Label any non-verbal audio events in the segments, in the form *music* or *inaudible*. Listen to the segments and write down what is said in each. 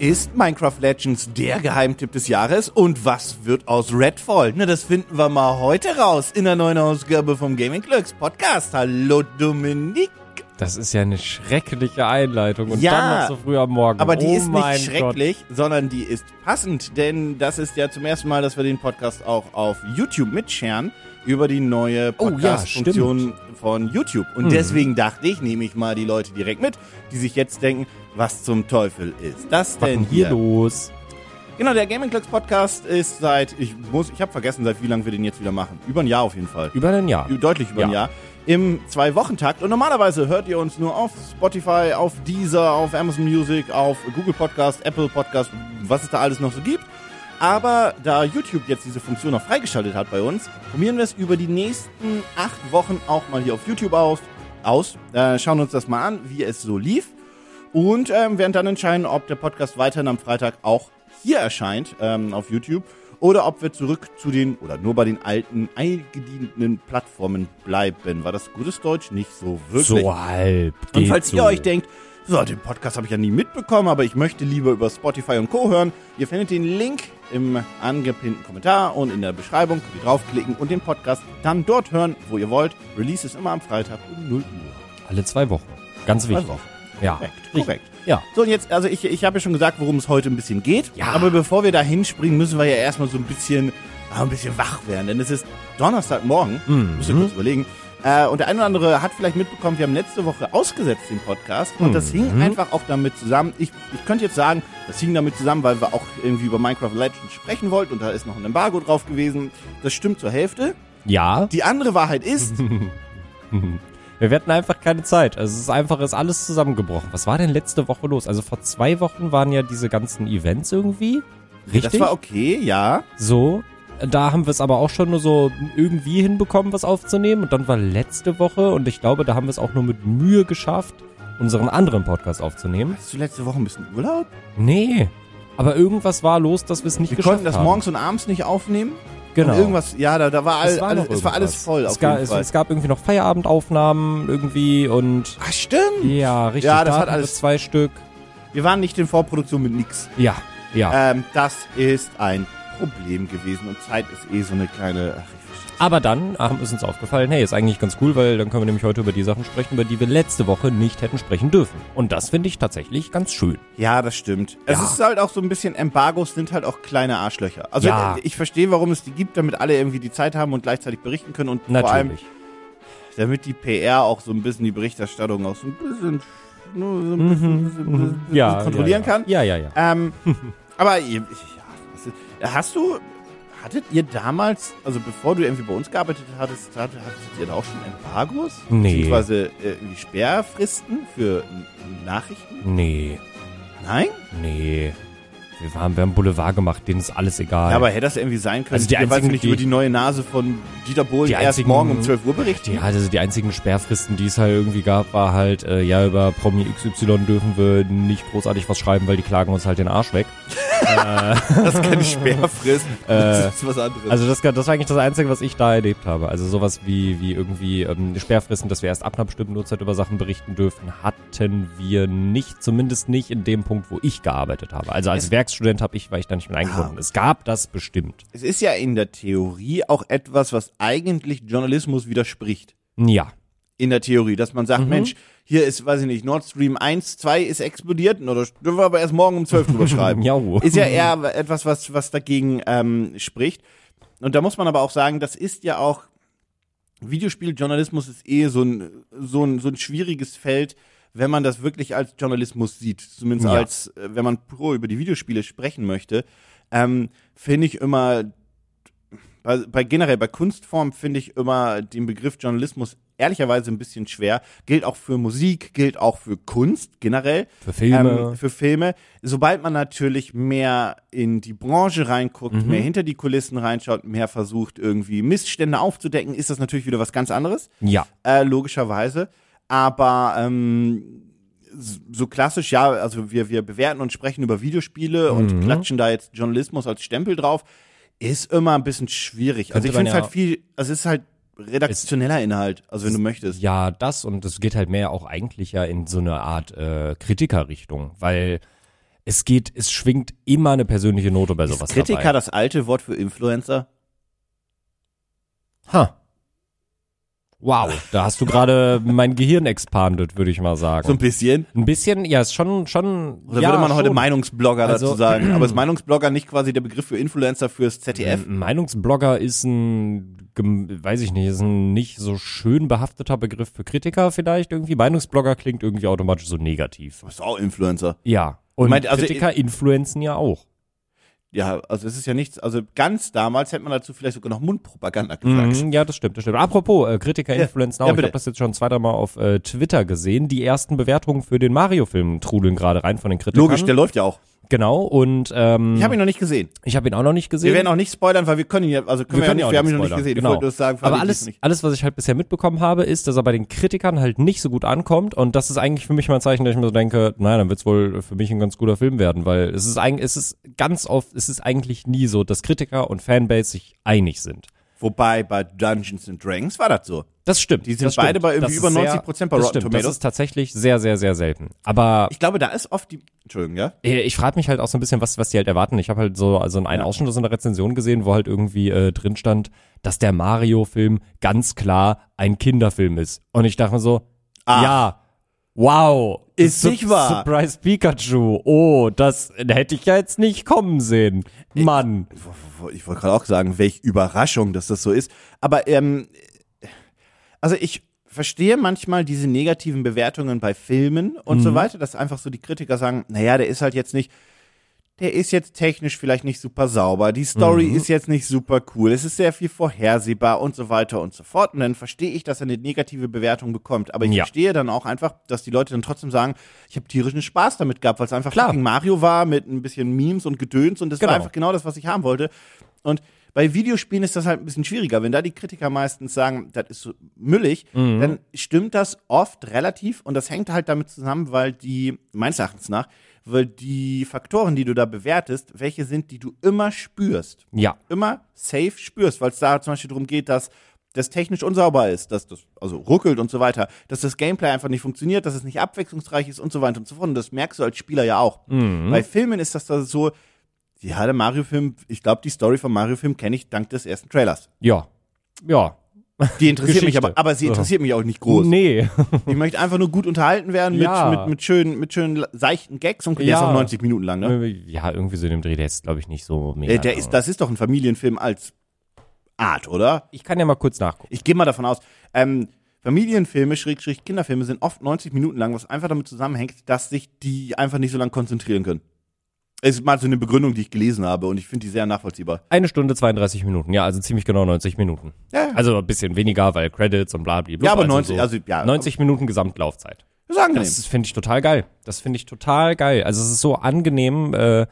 Ist Minecraft Legends der Geheimtipp des Jahres? Und was wird aus Redfall? Na, das finden wir mal heute raus in der neuen Ausgabe vom Gaming Clerks Podcast. Hallo Dominik. Das ist ja eine schreckliche Einleitung und Ja, dann noch so früh am Morgen. Aber die oh ist nicht schrecklich, sondern die ist passend, denn das ist ja zum ersten Mal, dass wir den Podcast auch auf YouTube mitscheren über die neue Oh ja, Podcast-Funktion von YouTube. Und Mhm. deswegen dachte ich, nehme ich mal die Leute direkt mit, die sich jetzt denken, was zum Teufel ist das denn hier los? Genau, der Gaming Clerks Podcast ist seit, ich muss, ich habe vergessen, seit wie lange wir den jetzt wieder machen. Über ein Jahr auf jeden Fall. Über ein Jahr. Deutlich über ein Ja. Jahr. Im Zwei-Wochen-Takt. Und normalerweise hört ihr uns nur auf Spotify, auf Deezer, auf Amazon Music, auf Google Podcast, Apple Podcast, was es da alles noch so gibt. Aber da YouTube jetzt diese Funktion noch freigeschaltet hat bei uns, probieren wir es über die nächsten acht Wochen auch mal hier auf YouTube aus. aus. Äh, schauen uns das mal an, wie es so lief. Und ähm, werden dann entscheiden, ob der Podcast weiterhin am Freitag auch hier erscheint ähm, auf YouTube oder ob wir zurück zu den oder nur bei den alten eingedienten Plattformen bleiben. War das gutes Deutsch? Nicht so wirklich. So halb. Und falls so. ihr euch denkt, so, den Podcast habe ich ja nie mitbekommen, aber ich möchte lieber über Spotify und Co. hören, ihr findet den Link im angepinnten Kommentar und in der Beschreibung. Könnt ihr draufklicken und den Podcast dann dort hören, wo ihr wollt. Release ist immer am Freitag um 0 Uhr. Alle zwei Wochen. Ganz Zwei wichtig. Wochen. Ja. Korrekt, korrekt. Ja. So, und jetzt, also ich, ich habe ja schon gesagt, worum es heute ein bisschen geht. Ja. Aber bevor wir da hinspringen, müssen wir ja erstmal so ein bisschen, ah, ein bisschen wach werden. Denn es ist Donnerstagmorgen. Mhm. Müsst ihr kurz überlegen. Äh, und der eine oder andere hat vielleicht mitbekommen, wir haben letzte Woche ausgesetzt den Podcast. Und das hing Mhm. einfach auch damit zusammen. Ich, ich könnte jetzt sagen, das hing damit zusammen, weil wir auch irgendwie über Minecraft Legends sprechen wollten. Und da ist noch ein Embargo drauf gewesen. Das stimmt zur Hälfte. Ja. Die andere Wahrheit ist, *laughs* Wir hatten einfach keine Zeit. Also es ist einfach, ist alles zusammengebrochen. Was war denn letzte Woche los? Also vor zwei Wochen waren ja diese ganzen Events irgendwie. Richtig? das war okay, ja. So. Da haben wir es aber auch schon nur so irgendwie hinbekommen, was aufzunehmen. Und dann war letzte Woche, und ich glaube, da haben wir es auch nur mit Mühe geschafft, unseren anderen Podcast aufzunehmen. Hast du letzte Woche ein bisschen Urlaub? Nee. Aber irgendwas war los, dass wir es nicht Wir geschafft konnten das haben. morgens und abends nicht aufnehmen. genau. Und irgendwas, ja, da, da war, all, Es war alles, es war alles voll. Es, auf ga, jeden es, es gab irgendwie noch Feierabendaufnahmen irgendwie und Ach, stimmt. ja, richtig. Ja, das da hat wir alles- zwei Stück. Wir waren nicht in Vorproduktion mit nix. Ja, ja. Ähm, das ist ein Problem gewesen und Zeit ist eh so eine kleine. Ach, ich. Aber dann ähm, ist uns aufgefallen, hey, ist eigentlich ganz cool, weil dann können wir nämlich heute über die Sachen sprechen, über die wir letzte Woche nicht hätten sprechen dürfen. Und das finde ich tatsächlich ganz schön. Ja, das stimmt. Es Ja. ist halt auch so ein bisschen, Embargos sind halt auch kleine Arschlöcher. Also Ja. äh, ich verstehe, warum es die gibt, damit alle irgendwie die Zeit haben und gleichzeitig berichten können und vor allem, Natürlich. damit die PR auch so ein bisschen die Berichterstattung auch so ein bisschen, nur so ein bisschen, bisschen, bisschen Mhm. Ja, kontrollieren ja, kann. Ja, ja, ja. Ähm, *laughs* aber was ist- hast du, hattet ihr damals, also bevor du irgendwie bei uns gearbeitet hattest, hattet, ihr da auch schon Embargos? Nee. Beziehungsweise äh, irgendwie Sperrfristen für Nachrichten? Nee, Nein? nee. Wir haben, wir haben Boulevard gemacht, denen ist alles egal. Ja, aber hätte das irgendwie sein können, Also die einzigen, nicht die- über die neue Nase von Dieter Bohlen Die erst einzigen- morgen um 12 Uhr berichten? Ja, also die einzigen Sperrfristen, die es halt irgendwie gab, war halt, äh, ja, über Promi XY dürfen wir nicht großartig was schreiben, weil die klagen uns halt den Arsch weg. *laughs* Das ist keine Sperrfrist. das ist was anderes. Äh, Also das, das war eigentlich das Einzige, was ich da erlebt habe. Also sowas wie, wie irgendwie ähm, Sperrfristen, dass wir erst ab einer bestimmten Uhrzeit über Sachen berichten dürfen, hatten wir nicht, zumindest nicht in dem Punkt, wo ich gearbeitet habe. Also als Werkstudent habe ich, war ich da nicht mit eingebunden. Es gab das bestimmt. es ist ja in der Theorie auch etwas, was eigentlich Journalismus widerspricht. Ja. in der Theorie, dass man Mhm. sagt, Mensch, hier ist, weiß ich nicht, Nord Stream 1, 2 ist explodiert, oder dürfen wir aber erst morgen um 12 drüber *laughs* schreiben. Jau. Ist ja eher etwas, was, was dagegen ähm, spricht. Und da muss man aber auch sagen, das ist ja auch, Videospieljournalismus ist eh so ein, so ein, so ein schwieriges Feld, wenn man das wirklich als Journalismus sieht. Zumindest Ja. als, äh, wenn man pro über die Videospiele sprechen möchte, ähm, finde ich immer, bei, bei generell bei Kunstform finde ich immer den Begriff Journalismus ehrlicherweise ein bisschen schwer. Gilt auch für Musik, gilt auch für Kunst generell. Für Filme. Ähm, für Filme. Sobald man natürlich mehr in die Branche reinguckt, Mhm. mehr hinter die Kulissen reinschaut, mehr versucht irgendwie Missstände aufzudecken, ist das natürlich wieder was ganz anderes Ja. äh, logischerweise. Aber ähm, so klassisch, ja, also wir, wir bewerten und sprechen über Videospiele und Mhm. klatschen da jetzt Journalismus als Stempel drauf, ist immer ein bisschen schwierig. Also ich finde es man halt ja- viel, also es ist halt redaktioneller Inhalt, also wenn du möchtest. Ja, das und es geht halt mehr auch eigentlich ja in so eine Art äh, Kritikerrichtung, weil es geht, es schwingt immer eine persönliche Note bei sowas Ist Kritiker dabei. das alte Wort für Influencer? Ha. Wow, da hast du gerade mein Gehirn expandet, würde ich mal sagen. So ein bisschen. ein bisschen, ja, ist schon, schon. Oder ja, würde man heute schon. Meinungsblogger Also- dazu sagen? *clears throat* Aber ist Meinungsblogger nicht quasi der Begriff für Influencer fürs ZDF? Ein Meinungsblogger ist ein, weiß ich nicht, ist ein nicht so schön behafteter Begriff für Kritiker vielleicht irgendwie. Meinungsblogger klingt irgendwie automatisch so negativ. Das ist auch Influencer. Ja. Und meint, also- Kritiker influenzen ja auch. Ja, also es ist ja nichts, also ganz damals hätte man dazu vielleicht sogar noch Mundpropaganda gesagt. Mhm, ja, das stimmt, das stimmt. Apropos, äh, Kritiker Ja. auch. Ja, ich habe das jetzt schon zwei, drei Mal auf äh, Twitter gesehen. Die ersten Bewertungen für den Mario-Film trudeln gerade rein von den Kritikern. Logisch, der läuft ja auch. Genau, und ähm, Ich habe ihn noch nicht gesehen. ich habe ihn auch noch nicht gesehen. Wir werden auch nicht spoilern, weil wir können ihn ja, also können wir, ja nicht, wir haben ihn noch nicht gesehen. Ich Genau. wollte sagen, Aber alles, alles, was ich halt bisher mitbekommen habe, ist, dass er bei den Kritikern halt nicht so gut ankommt. Und das ist eigentlich für mich mal ein Zeichen, dass ich mir so denke, naja, dann wird es wohl für mich ein ganz guter Film werden, weil es ist eigentlich, es ist ganz oft, es ist eigentlich nie so, dass Kritiker und Fanbase sich einig sind. Wobei bei Dungeons and Dragons war das so. Das stimmt. Die sind das stimmt. beide bei irgendwie Das über ist sehr- 90% bei das Rotten stimmt. Tomatoes. Das ist tatsächlich sehr, sehr, sehr selten. Aber Ich glaube, da ist oft die, Entschuldigung, ja? Äh, Ich frage mich halt auch so ein bisschen, was, was die halt erwarten. Ich habe halt so also einen Ja. Ausschnitt aus einer Rezension gesehen, wo halt irgendwie äh, drin stand, dass der Mario-Film ganz klar ein Kinderfilm ist. Und ich dachte mir so, Ach. ja, wow. Ist nicht wahr. Surprise Pikachu. Oh, das hätte ich ja jetzt nicht kommen sehen. Mann. Ich wollte gerade auch sagen, welche Überraschung, dass das so ist. Aber ähm, also ich verstehe manchmal diese negativen Bewertungen bei Filmen und Mhm. so weiter, dass einfach so die Kritiker sagen, naja, der ist halt jetzt nicht, der ist jetzt technisch vielleicht nicht super sauber, die Story Mhm. ist jetzt nicht super cool, es ist sehr viel vorhersehbar und so weiter und so fort. Und dann verstehe ich, dass er eine negative Bewertung bekommt. Aber ich Ja. verstehe dann auch einfach, dass die Leute dann trotzdem sagen, ich habe tierischen Spaß damit gehabt, weil es einfach Klar. Mario war mit ein bisschen Memes und Gedöns und das Genau. war einfach genau das, was ich haben wollte. Und bei Videospielen ist das halt ein bisschen schwieriger. Wenn da die Kritiker meistens sagen, das ist so müllig, Mhm. dann stimmt das oft relativ und das hängt halt damit zusammen, weil die, meines Erachtens nach, weil die Faktoren, die du da bewertest, welche sind, die du immer spürst. Ja. Immer safe spürst, weil es da zum Beispiel darum geht, dass das technisch unsauber ist, dass das also ruckelt und so weiter, dass das Gameplay einfach nicht funktioniert, dass es nicht abwechslungsreich ist und so weiter und so fort. Und das merkst du als Spieler ja auch. Mhm. Bei Filmen ist das da so, ja, der Mario-Film, ich glaube, die Story vom Mario-Film kenne ich dank des ersten Trailers. Ja. Ja. Die interessiert mich Geschichte. aber, aber sie interessiert mich auch nicht groß. Nee. Ich möchte einfach nur gut unterhalten werden mit, Ja. mit, mit schönen, mit schönen seichten Gags und der ist Ja. auch 90 Minuten lang, ne? ja, irgendwie so in dem Dreh, der ist, glaube ich, nicht so mega. Der, der ist, das ist doch ein Familienfilm als Art, oder? ich kann ja mal kurz nachgucken. Ich gehe mal davon aus. Ähm, Familienfilme, Schrägstrich Kinderfilme sind oft 90 Minuten lang, was einfach damit zusammenhängt, dass sich die einfach nicht so lange konzentrieren können. Es ist mal so eine Begründung, die ich gelesen habe und ich finde die sehr nachvollziehbar. Eine Stunde 32 Minuten, ja, also ziemlich genau 90 Minuten. Ja. Also ein bisschen weniger, weil Credits und bla bla bla. Ja, aber also 90, so also, ja. 90 Minuten Gesamtlaufzeit. Das ist angenehm. Das finde ich total geil. Das finde ich total geil. Also es ist so angenehm, äh,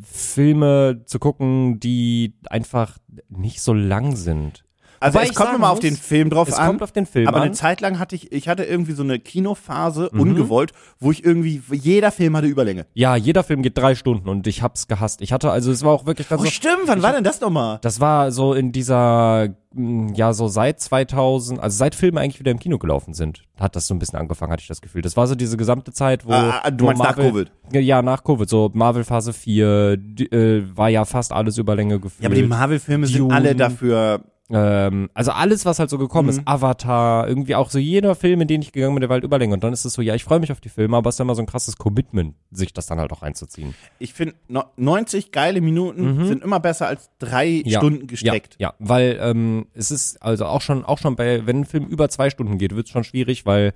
Filme zu gucken, die einfach nicht so lang sind. Also Wobei es ich kommt immer auf den Film drauf Es an. kommt auf den Film aber an. eine Zeit lang hatte ich, ich hatte irgendwie so eine Kinophase, Mhm. ungewollt, wo ich irgendwie, jeder Film hatte Überlänge. ja, jeder Film geht drei Stunden und ich hab's gehasst. Ich hatte, also es war auch wirklich dann Oh, so, stimmt, wann war denn das nochmal? das war so in dieser, mh, ja, so seit 2000, also seit Filme eigentlich wieder im Kino gelaufen sind, hat das so ein bisschen angefangen, hatte ich das Gefühl. Das war so diese gesamte Zeit, wo. Ah, ah, du wo meinst nach Marvel- Covid? Ja, nach Covid. So Marvel Phase 4 die, äh, war ja fast alles Überlänge gefühlt. Ja, aber die Marvel-Filme sind alle dafür. Ähm, also alles, was halt so gekommen ist, Avatar, irgendwie auch so jeder Film, in den ich gegangen bin, der war halt Überlänge. Und dann ist es so, ja, ich freue mich auf die Filme, aber es ist ja immer so ein krasses Commitment, sich das dann halt auch reinzuziehen. Ich finde, no, 90 geile Minuten sind immer besser als drei Mhm. Ja, Stunden gesteckt. Ja, ja weil ähm, es ist also auch schon, auch schon bei, wenn ein Film über zwei Stunden geht, wird es schon schwierig, weil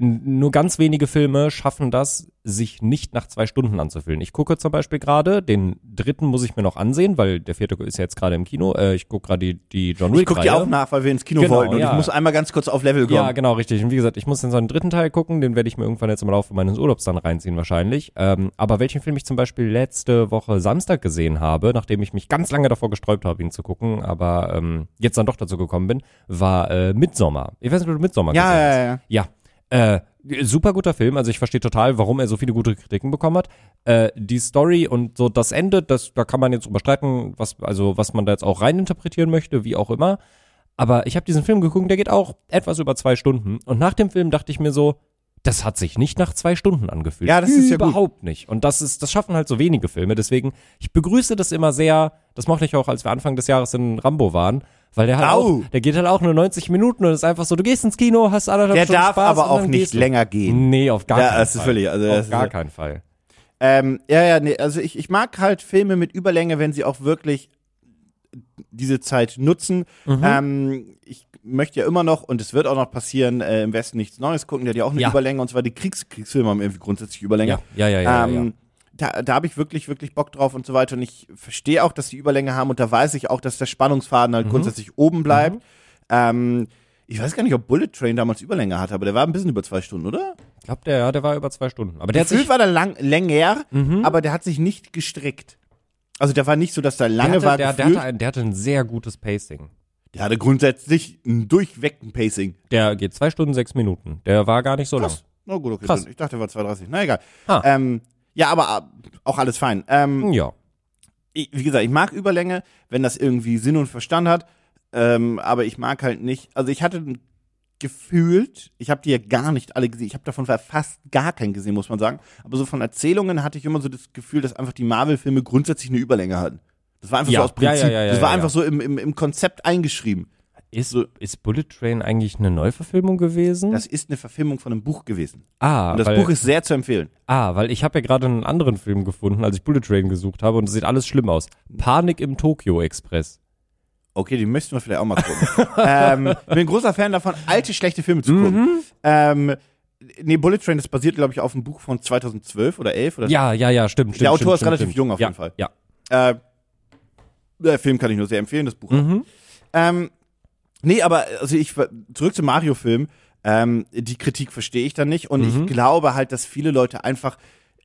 nur ganz wenige Filme schaffen das, sich nicht nach zwei Stunden anzufühlen. Ich gucke zum Beispiel gerade, den dritten muss ich mir noch ansehen, weil der vierte ist ja jetzt gerade im Kino. Äh, ich gucke gerade die, die John Wick Ich gucke die auch nach, weil wir ins Kino Genau, wollten und ja. ich muss einmal ganz kurz auf Level kommen. Ja, genau, richtig. Und wie gesagt, ich muss in so einen dritten Teil gucken, den werde ich mir irgendwann jetzt im Laufe meines Urlaubs dann reinziehen wahrscheinlich. Ähm, aber welchen Film ich zum Beispiel letzte Woche Samstag gesehen habe, nachdem ich mich ganz lange davor gesträubt habe, ihn zu gucken, aber ähm, jetzt dann doch dazu gekommen bin, war äh, Midsommar. Ich weiß nicht, ob du Midsommar ja, gesehen hast. ja, ja. Ja. Äh, super guter Film, also ich verstehe total, warum er so viele gute Kritiken bekommen hat. Äh, die Story und so das Ende, das, da kann man jetzt drüber streiten, was, also was man da jetzt auch reininterpretieren möchte, wie auch immer. Aber ich habe diesen Film geguckt, der geht auch etwas über zwei Stunden. Und nach dem Film dachte ich mir so, Das hat sich nicht nach zwei Stunden angefühlt. Ja, das ist ja. Überhaupt nicht. Und das ist, das schaffen halt so wenige Filme. Deswegen, ich begrüße das immer sehr. Das mochte ich auch, als wir Anfang des Jahres in Rambo waren. Weil der halt Au. auch, der geht halt auch nur 90 Minuten und ist einfach so, du gehst ins Kino, hast anderthalb Der Stunden darf Spaß aber und auch dann nicht gehst du. länger gehen. Nee, auf gar Ja, keinen das ist Fall. völlig- also das auf ist- gar keinen Fall. Ähm, ja, ja, nee, also ich, ich mag halt Filme mit Überlänge, wenn sie auch wirklich diese Zeit nutzen. Mhm. Ähm, ich möchte ja immer noch, und es wird auch noch passieren, äh, im Westen nichts Neues gucken, der hat ja auch eine Ja. Überlänge, und zwar die Kriegs Kriegsfilme haben irgendwie grundsätzlich Überlänge. Ja, ja, ja, ja. ja, ja. ähm, Da, da habe ich wirklich, wirklich Bock drauf und so weiter. Und ich verstehe auch, dass die Überlänge haben und da weiß ich auch, dass der Spannungsfaden Mhm. halt grundsätzlich oben bleibt. Ähm, ich weiß gar nicht, ob Bullet Train damals Überlänge hatte, aber der war ein bisschen über zwei Stunden, oder? Ich glaube, der, ja, der war über zwei Stunden. Aber der Gefühlt war der lang, länger, Mhm. aber der hat sich nicht gestreckt. Also der war nicht so, dass der der lange hatte, war. der, der, hatte ein, der hatte ein sehr gutes Pacing. der hatte grundsätzlich ein durchwecken Pacing. Der geht zwei Stunden, sechs Minuten. Der war gar nicht so lang. Krass. Na gut, okay. Krass. Ich dachte, der war 2,30. Na egal. Ah. Ähm, ja, aber äh, auch alles fein. Ähm, Ja. ich, wie gesagt, ich mag Überlänge, wenn das irgendwie Sinn und Verstand hat. Ähm, aber ich mag halt nicht. Also ich hatte gefühlt, ich habe die ja gar nicht alle gesehen. Ich habe davon fast gar keinen gesehen, muss man sagen. Aber so von Erzählungen hatte ich immer so das Gefühl, dass einfach die Marvel-Filme grundsätzlich eine Überlänge hatten. Das war einfach Ja, so aus Prinzip. ja, ja, das war einfach so im, im, im Konzept eingeschrieben. Ist, ist Bullet Train eigentlich eine Neuverfilmung gewesen? Das ist eine Verfilmung von einem Buch gewesen. ah, Und das weil, Buch ist sehr zu empfehlen. ah, weil ich habe ja gerade einen anderen Film gefunden, als ich Bullet Train gesucht habe und es sieht alles schlimm aus. Panik im Tokyo Express. Okay, die möchten wir vielleicht auch mal gucken. *laughs* ähm, ich bin ein großer Fan davon, alte, schlechte Filme zu gucken. Mhm. Ähm, nee, Bullet Train, das basiert, glaube ich, auf einem Buch von 2012 oder 11 oder Ja, ja, ja, stimmt, stimmt. Der Autor stimmt, ist stimmt, relativ stimmt. jung auf ja, jeden Fall. Ja. Äh, der Film kann ich nur sehr empfehlen, das Buch. Mhm. Ähm, nee, aber also ich zurück zum Mario-Film. Ähm, die Kritik verstehe ich dann nicht und Mhm. ich glaube halt, dass viele Leute einfach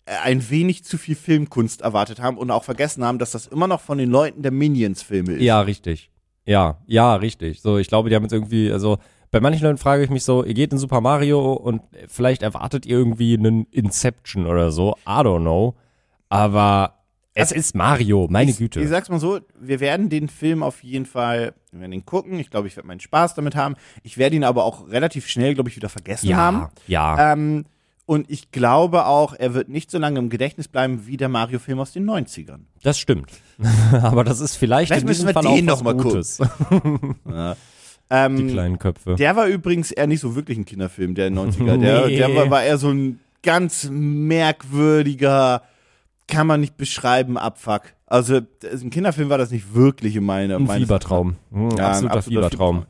äh, ein wenig zu viel Filmkunst erwartet haben und auch vergessen haben, dass das immer noch von den Leuten der Minions-Filme ist. Ja, richtig. Ja, ja, richtig. So, ich glaube, die haben jetzt irgendwie, also bei manchen Leuten frage ich mich so, ihr geht in Super Mario und vielleicht erwartet ihr irgendwie einen Inception oder so. I don't know. Aber es ist Mario, meine ich, Güte. Ich sag's mal so, wir werden den Film auf jeden Fall, wir werden ihn gucken. Ich glaube, ich werde meinen Spaß damit haben. Ich werde ihn aber auch relativ schnell, glaube ich, wieder vergessen ja, haben. ja. Ähm, und ich glaube auch, er wird nicht so lange im Gedächtnis bleiben wie der Mario-Film aus den 90ern. Das stimmt. *laughs* Aber das ist vielleicht, Vielleicht in müssen diesem wir Fall auch noch was mal Gutes. *laughs* Ähm, Die kleinen Köpfe. Der war übrigens eher nicht so wirklich ein Kinderfilm, der 90er. Der, *laughs* Nee. der war, war eher so ein ganz merkwürdiger, kann man nicht beschreiben, Abfuck. Also, ein Kinderfilm war das nicht wirklich in meiner Ein Fiebertraum. Ein Ja, ein absoluter, absoluter Fiebertraum.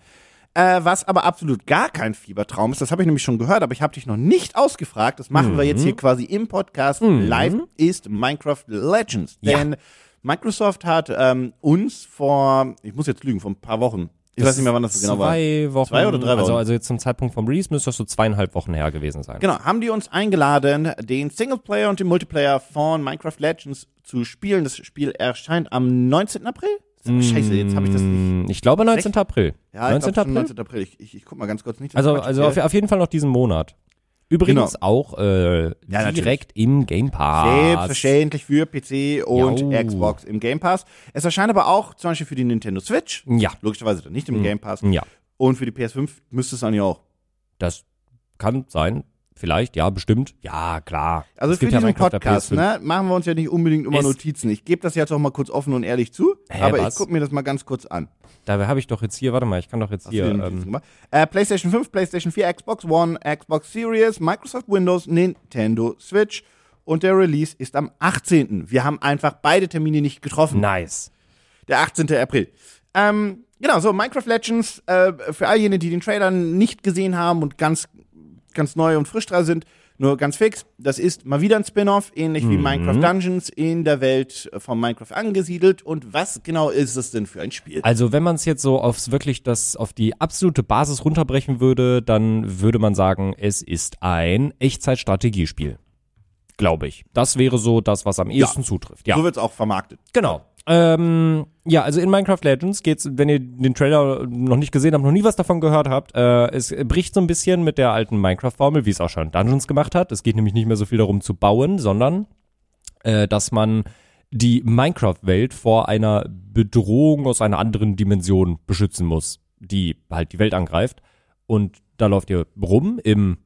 Äh, was aber absolut gar kein Fiebertraum ist, das habe ich nämlich schon gehört, aber ich habe dich noch nicht ausgefragt. Das machen wir jetzt hier quasi im Podcast live, ist Minecraft Legends. Ja. Denn Microsoft hat ähm, uns vor, ich muss jetzt lügen, vor ein paar Wochen, ich weiß nicht mehr, wann das genau war. Zwei Wochen. Zwei oder drei Also, Wochen? also jetzt zum Zeitpunkt vom Release müsste das so zweieinhalb Wochen her gewesen sein. Genau, haben die uns eingeladen, den Singleplayer und den Multiplayer von Minecraft Legends zu spielen. Das Spiel erscheint am 19. April. Scheiße, jetzt habe ich das nicht. Mm, Ich glaube 19. April. Ja, 19. ich glaub, April? 19. April. Ich, ich, ich guck mal ganz kurz nicht. Also, also auf, auf jeden Fall noch diesen Monat. Übrigens Genau. auch äh, natürlich. direkt im Game Pass. Selbstverständlich für PC und Jau. Xbox im Game Pass. Es erscheint aber auch zum Beispiel für die Nintendo Switch. Ja, Logischerweise dann nicht im Game Pass. ja. Und für die PS5 müsste es eigentlich auch. Das kann sein. Vielleicht, ja, bestimmt. Ja, klar. Also Es für gibt ja diesen der Podcast, PS5. ne, machen wir uns ja nicht unbedingt immer Es- Notizen. Ich gebe das jetzt auch mal kurz offen und ehrlich zu, Hä, aber was? ich gucke mir das mal ganz kurz an. Da habe ich doch jetzt hier, warte mal, ich kann doch jetzt Hast hier. Ähm? Äh, PlayStation 5, PlayStation 4, Xbox One, Xbox Series, Microsoft Windows, Nintendo Switch und der Release ist am 18. Wir haben einfach beide Termine nicht getroffen. nice. Der 18. April. Ähm, genau, so Minecraft Legends, äh, für all jene, die den Trailer nicht gesehen haben und ganz, ganz neu und frisch dran sind, nur ganz fix, das ist mal wieder ein Spin-off, ähnlich Mhm. wie Minecraft Dungeons in der Welt von Minecraft angesiedelt. Und was genau ist es denn für ein Spiel? Also wenn man es jetzt so aufs wirklich das auf die absolute Basis runterbrechen würde, dann würde man sagen, es ist ein Echtzeitstrategiespiel. Glaube ich. Das wäre so das, was am ehesten zutrifft. Ja. So wird es auch vermarktet. Genau. Ähm, ja, also in Minecraft Legends geht's, wenn ihr den Trailer noch nicht gesehen habt, noch nie was davon gehört habt, äh, es bricht so ein bisschen mit der alten Minecraft-Formel, wie es auch schon Dungeons gemacht hat. Es geht nämlich nicht mehr so viel darum zu bauen, sondern äh, dass man die Minecraft-Welt vor einer Bedrohung aus einer anderen Dimension beschützen muss, die halt die Welt angreift. Und da läuft ihr rum im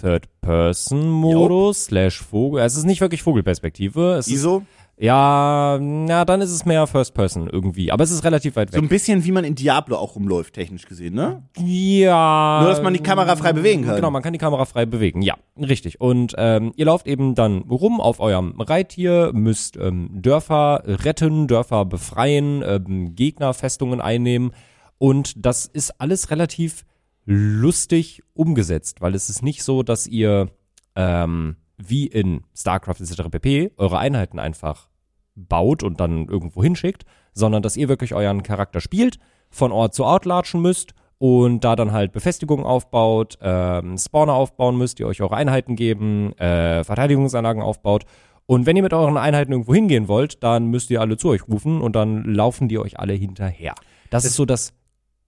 Third-Person-Modus slash Vogel. Es ist nicht wirklich Vogelperspektive. Es ist, ISO? Ja, na, dann ist es mehr First-Person irgendwie. Aber es ist relativ weit So weg. ein bisschen wie man in Diablo auch rumläuft, technisch gesehen, ne? Ja. Nur, dass man die Kamera frei bewegen kann. Genau, man kann die Kamera frei bewegen. Ja, richtig. Und ähm, ihr lauft eben dann rum auf eurem Reittier, müsst ähm, Dörfer retten, Dörfer befreien, ähm, Gegnerfestungen einnehmen. Und das ist alles relativ lustig umgesetzt, weil es ist nicht so, dass ihr ähm, wie in StarCraft etc. pp. eure Einheiten einfach baut und dann irgendwo hinschickt, sondern dass ihr wirklich euren Charakter spielt, von Ort zu Ort latschen müsst und da dann halt Befestigungen aufbaut, ähm, Spawner aufbauen müsst, die euch eure Einheiten geben, äh, Verteidigungsanlagen aufbaut. Und wenn ihr mit euren Einheiten irgendwo hingehen wollt, dann müsst ihr alle zu euch rufen und dann laufen die euch alle hinterher. Das, ist so das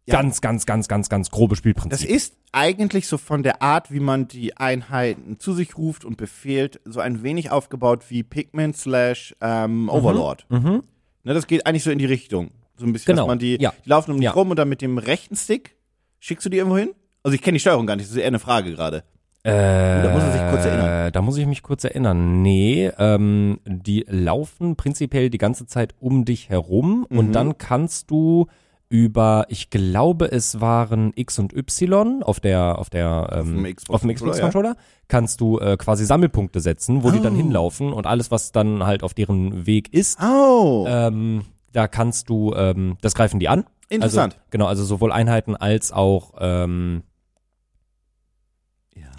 Ja. ganz, ganz, ganz, ganz, ganz grobe Spielprinzip. Das ist eigentlich so von der Art, wie man die Einheiten zu sich ruft und befehlt, so ein wenig aufgebaut wie Pikmin slash ähm, Overlord. Mhm. Ne, das geht eigentlich so in die Richtung. So ein bisschen, Genau, dass man die, ja. die laufen um dich Ja. rum und dann mit dem rechten Stick schickst du die irgendwo hin? Also ich kenne die Steuerung gar nicht, das ist eher eine Frage gerade. Äh, da muss man sich kurz erinnern. Da muss ich mich kurz erinnern. Nee, ähm, die laufen prinzipiell die ganze Zeit um dich herum Mhm. und dann kannst du über, ich glaube, es waren X und Y auf der auf der ähm, auf dem Xbox Controller kannst du äh, quasi Sammelpunkte setzen, wo die dann Oh. hinlaufen und alles was dann halt auf deren Weg ist, Oh, ähm, da kannst du ähm, das greifen die an. interessant. Also, genau, also sowohl Einheiten als auch ähm,